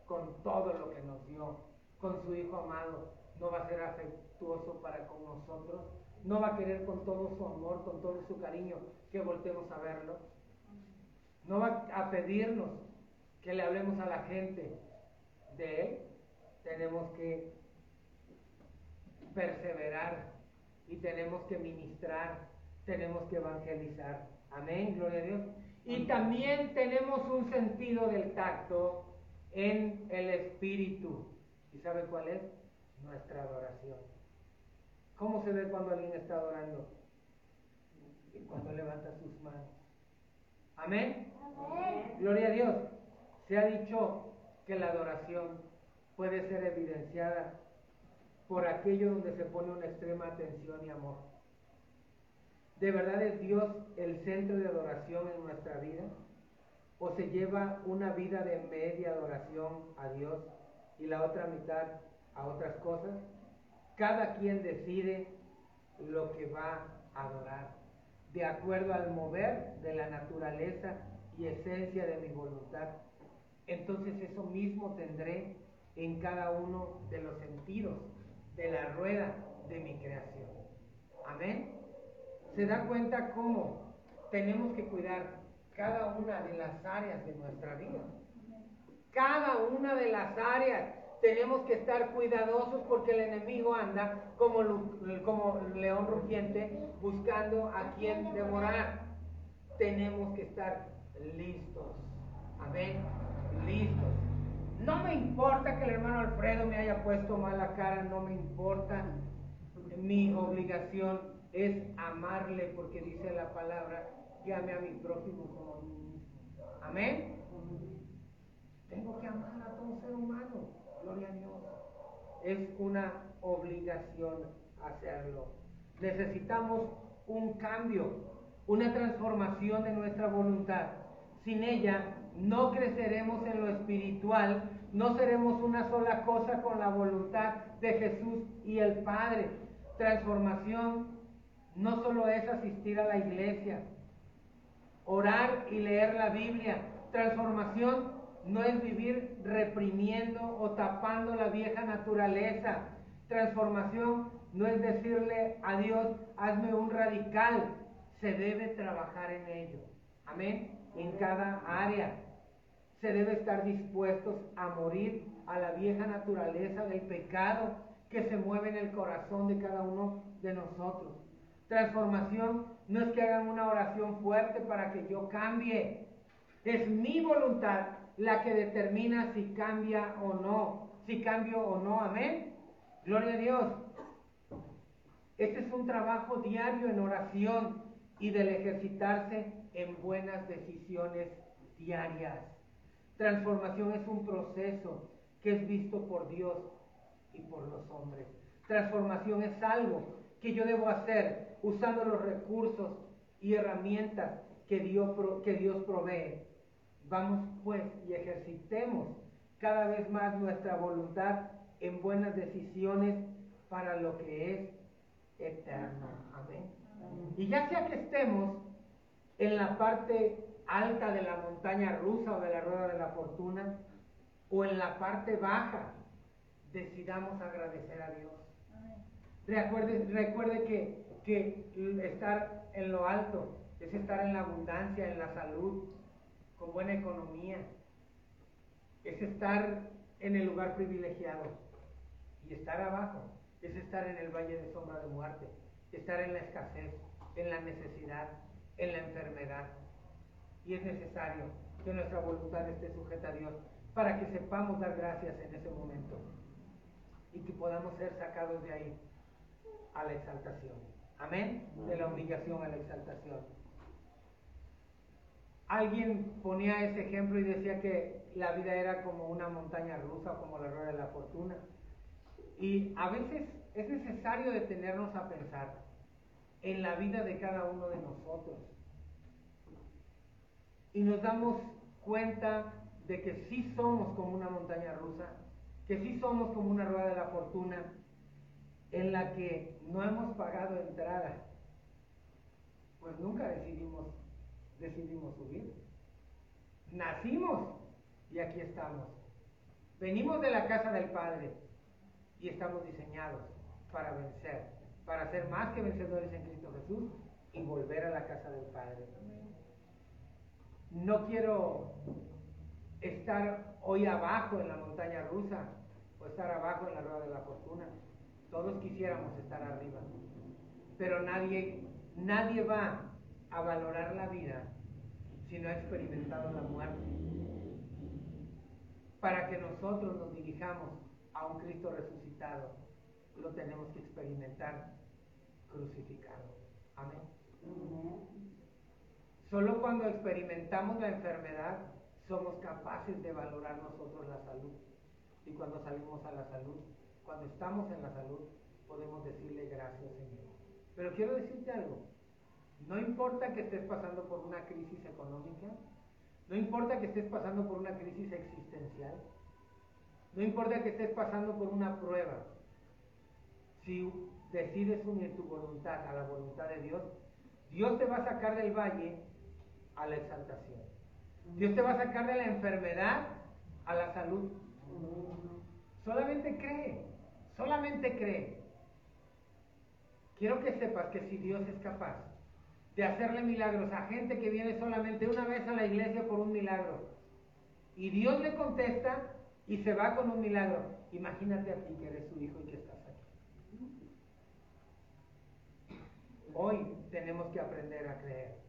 con todo lo que nos dio, con su Hijo amado, no va a ser afectuoso para con nosotros, no va a querer con todo su amor, con todo su cariño que voltemos a verlo, no va a pedirnos que le hablemos a la gente de Él, tenemos que perseverar y tenemos que ministrar, tenemos que evangelizar. Amén, gloria a Dios. Y también tenemos un sentido del tacto en el Espíritu. ¿Y sabe cuál es? Nuestra adoración. ¿Cómo se ve cuando alguien está adorando? Y cuando levanta sus manos. Amén. Gloria a Dios. Se ha dicho que la adoración puede ser evidenciada por aquello donde se pone una extrema atención y amor. ¿De verdad es Dios el centro de adoración en nuestra vida? o se lleva una vida de media adoración a Dios y la otra mitad a otras cosas. Cada quien decide lo que va a adorar, de acuerdo al mover de la naturaleza y esencia de mi voluntad. Entonces eso mismo tendré en cada uno de los sentidos de la rueda de mi creación. Amén. ¿Se da cuenta cómo tenemos que cuidar cada una de las áreas de nuestra vida. Cada una de las áreas tenemos que estar cuidadosos porque el enemigo anda como, como león rugiente buscando a quien devorar. Tenemos que estar listos. Amén. Listos. No me importa que el hermano Alfredo me haya puesto mala cara, no me importa. Mi obligación es amarle porque dice la palabra que ame a mi prójimo como a mí mismo. Amén. Tengo que amar a todo ser humano. Gloria a Dios. Es una obligación hacerlo. Necesitamos un cambio, una transformación de nuestra voluntad. Sin ella no creceremos en lo espiritual, no seremos una sola cosa con la voluntad de Jesús y el Padre. Transformación no solo es asistir a la iglesia, orar y leer la Biblia. Transformación no es vivir reprimiendo o tapando la vieja naturaleza. Transformación no es decirle a Dios, hazme un radical. Se debe trabajar en ello. Amén. En cada área. Se debe estar dispuestos a morir a la vieja naturaleza del pecado que se mueve en el corazón de cada uno de nosotros. Transformación no es que hagan una oración fuerte para que yo cambie. Es mi voluntad la que determina si cambia o no, si cambio o no, amén. Gloria a Dios. Este es un trabajo diario en oración y del ejercitarse en buenas decisiones diarias. Transformación es un proceso que es visto por Dios y por los hombres. Transformación es algo que yo debo hacer usando los recursos y herramientas que Dios, que Dios provee. Vamos pues y ejercitemos cada vez más nuestra voluntad en buenas decisiones para lo que es eterno. Amén. Y ya sea que estemos en la parte alta de la montaña rusa o de la rueda de la fortuna, o en la parte baja, decidamos agradecer a Dios. Recuerde, recuerde que, que estar en lo alto es estar en la abundancia, en la salud, con buena economía, es estar en el lugar privilegiado. Y estar abajo es estar en el valle de sombra de muerte, estar en la escasez, en la necesidad, en la enfermedad. Y es necesario que nuestra voluntad esté sujeta a Dios para que sepamos dar gracias en ese momento y que podamos ser sacados de ahí a la exaltación. Amén. De la humillación a la exaltación. Alguien ponía ese ejemplo y decía que la vida era como una montaña rusa, como la rueda de la fortuna. Y a veces es necesario detenernos a pensar en la vida de cada uno de nosotros. Y nos damos cuenta de que sí somos como una montaña rusa, que sí somos como una rueda de la fortuna, en la que no hemos pagado entrada. Pues nunca decidimos decidimos subir. Nacimos y aquí estamos. Venimos de la casa del Padre y estamos diseñados para vencer, para ser más que vencedores en Cristo Jesús y volver a la casa del Padre. No quiero estar hoy abajo en la montaña rusa o estar abajo en la rueda de la fortuna. Todos quisiéramos estar arriba, pero nadie, nadie va a valorar la vida si no ha experimentado la muerte. Para que nosotros nos dirijamos a un Cristo resucitado, lo tenemos que experimentar crucificado. Amén. Solo cuando experimentamos la enfermedad somos capaces de valorar nosotros la salud. Y cuando salimos a la salud, cuando estamos en la salud, podemos decirle gracias Señor. Pero quiero decirte algo, no importa que estés pasando por una crisis económica, no importa que estés pasando por una crisis existencial, no importa que estés pasando por una prueba, si decides unir tu voluntad a la voluntad de Dios, Dios te va a sacar del valle a la exaltación. Dios te va a sacar de la enfermedad a la salud. Solamente cree, solamente cree. Quiero que sepas que si Dios es capaz de hacerle milagros a gente que viene solamente una vez a la iglesia por un milagro. Y Dios le contesta y se va con un milagro. Imagínate a ti que eres su hijo y que estás aquí. Hoy tenemos que aprender a creer.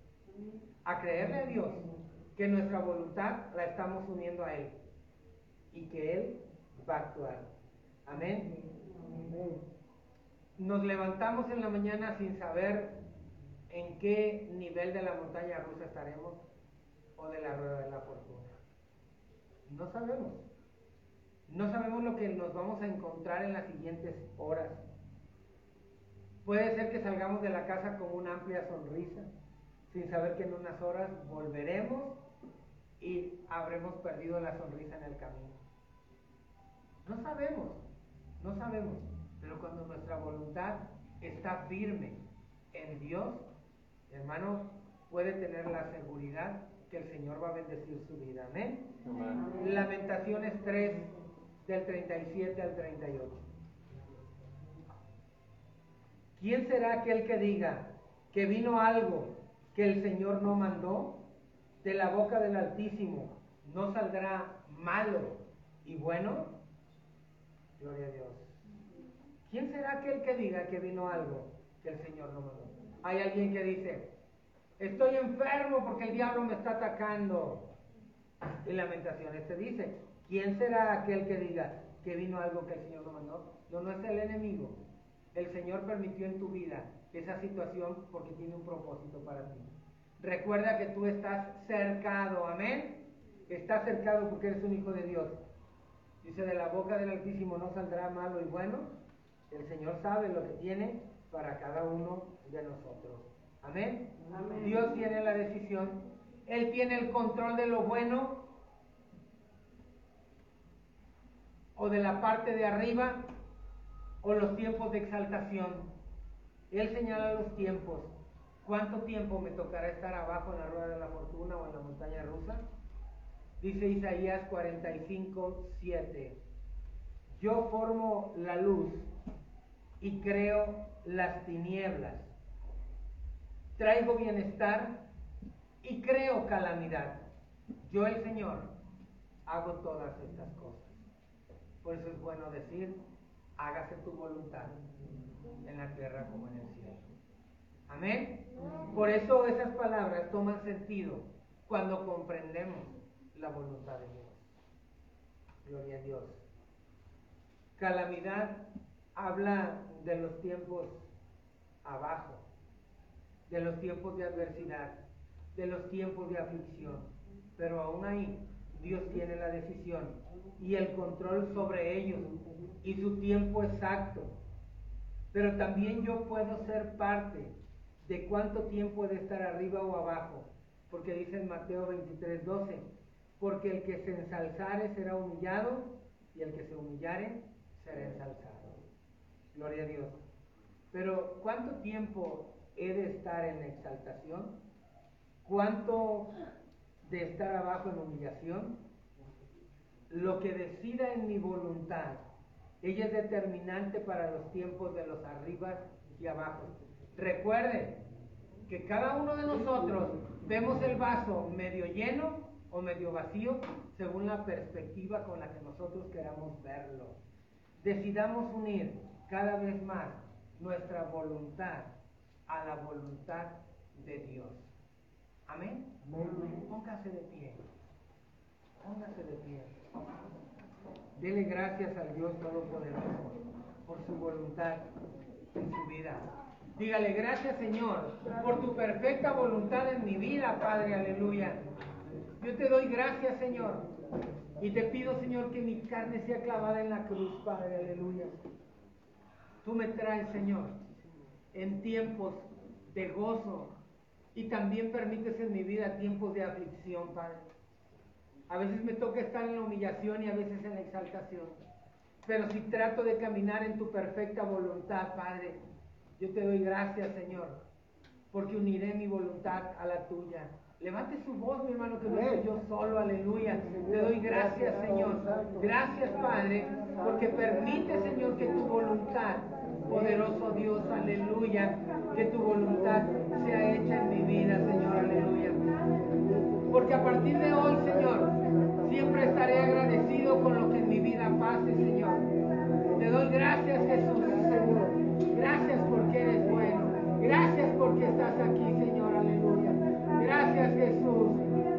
A creerle a Dios que nuestra voluntad la estamos uniendo a Él y que Él va a actuar. Amén. Nos levantamos en la mañana sin saber en qué nivel de la montaña rusa estaremos o de la rueda de la fortuna. No sabemos. No sabemos lo que nos vamos a encontrar en las siguientes horas. Puede ser que salgamos de la casa con una amplia sonrisa, sin saber que en unas horas volveremos y habremos perdido la sonrisa en el camino. No sabemos, no sabemos, pero cuando nuestra voluntad está firme en Dios, hermano, puede tener la seguridad que el Señor va a bendecir su vida. Amén. Lamentaciones 3 del 37 al 38. ¿Quién será aquel que diga que vino algo que el Señor no mandó? De la boca del Altísimo no saldrá malo y bueno. Gloria a Dios. ¿Quién será aquel que diga que vino algo que el Señor no mandó? Hay alguien que dice, estoy enfermo porque el diablo me está atacando. En Lamentaciones se dice, ¿quién será aquel que diga que vino algo que el Señor no mandó? No, no es el enemigo. El Señor permitió en tu vida esa situación porque tiene un propósito para ti. Recuerda que tú estás cercado, amén. Estás cercado porque eres un hijo de Dios. Dice, de la boca del Altísimo no saldrá malo y bueno. El Señor sabe lo que tiene para cada uno de nosotros. Amén. Dios tiene la decisión. Él tiene el control de lo bueno o de la parte de arriba o los tiempos de exaltación. Él señala los tiempos. ¿Cuánto tiempo me tocará estar abajo en la rueda de la fortuna o en la montaña rusa? Dice Isaías 45, 7. Yo formo la luz y creo las tinieblas. Traigo bienestar y creo calamidad. Yo el Señor hago todas estas cosas. Por eso es bueno decir, hágase tu voluntad en la tierra como en el cielo. Amén. Por eso esas palabras toman sentido cuando comprendemos la voluntad de Dios. Gloria a Dios. Calamidad habla de los tiempos abajo, de los tiempos de adversidad, de los tiempos de aflicción. Pero aún ahí Dios tiene la decisión y el control sobre ellos y su tiempo exacto. Pero también yo puedo ser parte de cuánto tiempo he de estar arriba o abajo, porque dice en Mateo 23, 12, porque el que se ensalzare será humillado y el que se humillare será ensalzado. Gloria a Dios. Pero ¿cuánto tiempo he de estar en exaltación? ¿Cuánto de estar abajo en humillación? Lo que decida en mi voluntad, ella es determinante para los tiempos de los arriba y abajo. Recuerden que cada uno de nosotros vemos el vaso medio lleno o medio vacío según la perspectiva con la que nosotros queramos verlo. Decidamos unir cada vez más nuestra voluntad a la voluntad de Dios. Amén. Póngase de pie. Póngase de pie. Dele gracias al Dios Todopoderoso por su voluntad en su vida. Dígale gracias Señor por tu perfecta voluntad en mi vida, Padre, aleluya. Yo te doy gracias Señor y te pido Señor que mi carne sea clavada en la cruz, Padre, aleluya. Tú me traes, Señor, en tiempos de gozo y también permites en mi vida tiempos de aflicción, Padre. A veces me toca estar en la humillación y a veces en la exaltación. Pero si trato de caminar en tu perfecta voluntad, Padre, yo te doy gracias, Señor, porque uniré mi voluntad a la tuya. Levante su voz, mi hermano, que no soy yo solo, aleluya. Te doy gracias, Señor. Gracias, Padre, porque permite, Señor, que tu voluntad, poderoso Dios, aleluya, que tu voluntad sea hecha en mi vida, Señor, aleluya. Porque a partir de hoy, Señor, siempre estaré agradecido con lo que en mi vida pase, Señor. doy gracias, Jesús, Señor. Gracias porque eres bueno. Gracias porque estás aquí, Señor. Aleluya. Gracias, Jesús.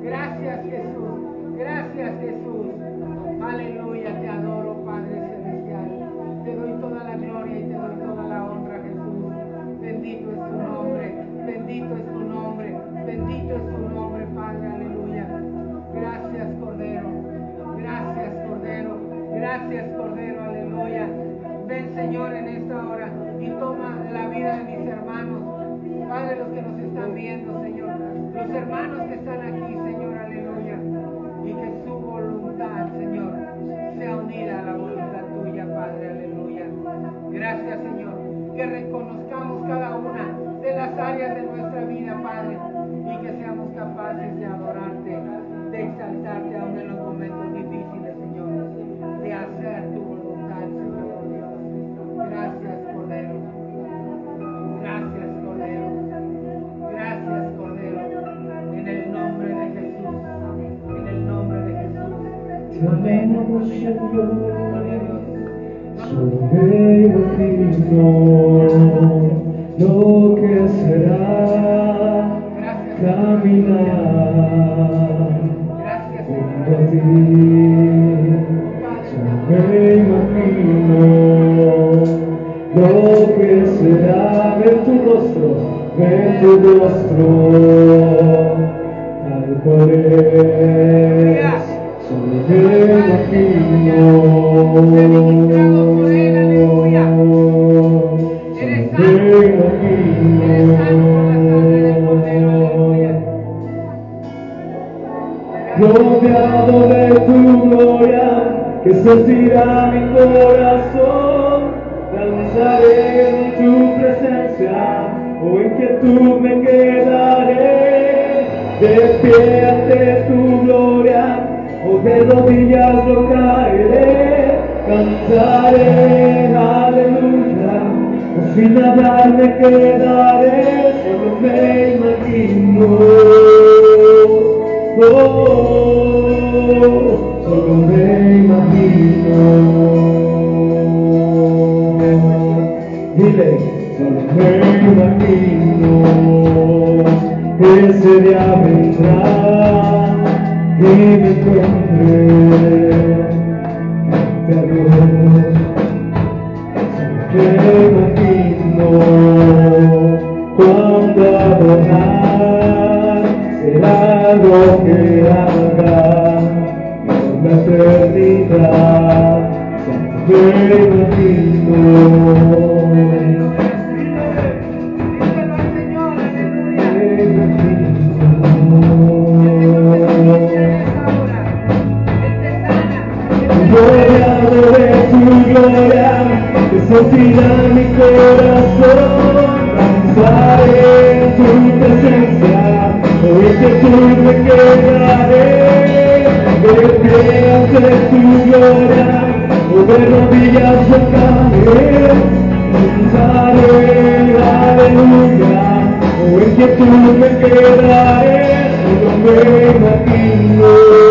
Gracias, Jesús. Gracias, Jesús. Aleluya. Te adoro, Padre Celestial. Te doy toda la gloria y te doy toda la honra, Jesús. Bendito es tu nombre. Bendito es tu nombre. Bendito es tu nombre, Padre. Aleluya. Gracias, Cordero. Gracias, Cordero. Gracias, Cordero. Aleluya. Ven, Señor, en esta hora y toma la vida de mis hermanos. Padre, los que nos están viendo, Señor. Los hermanos que están aquí, Señor. Aleluya. Y que su voluntad, Señor, sea unida a la voluntad tuya, Padre. Aleluya. Gracias, Señor. Que reconozcamos cada una de las áreas de nuestra vida, Padre. Y que seamos capaces de adorarte, de exaltarte aún en los momentos difíciles, Señor. De hacer tu voluntad, Señor Dios. Gracias, Cordero. Gracias, Cordero. Gracias, Cordero. En el nombre de Jesús. En el nombre de Jesús. Te amemos, Señor. Imagino lo que será caminar a ti. Solo me imagino lo que será ver tu rostro, ver tu rostro, tal cual es. Solo me imagino. Sentirá mi corazón, danzaré en tu presencia, hoy que tú me quedaré, pie ante tu gloria, o de rodillas yo caeré, danzaré, aleluya, hoy que tú me quedaré, solo me imagino.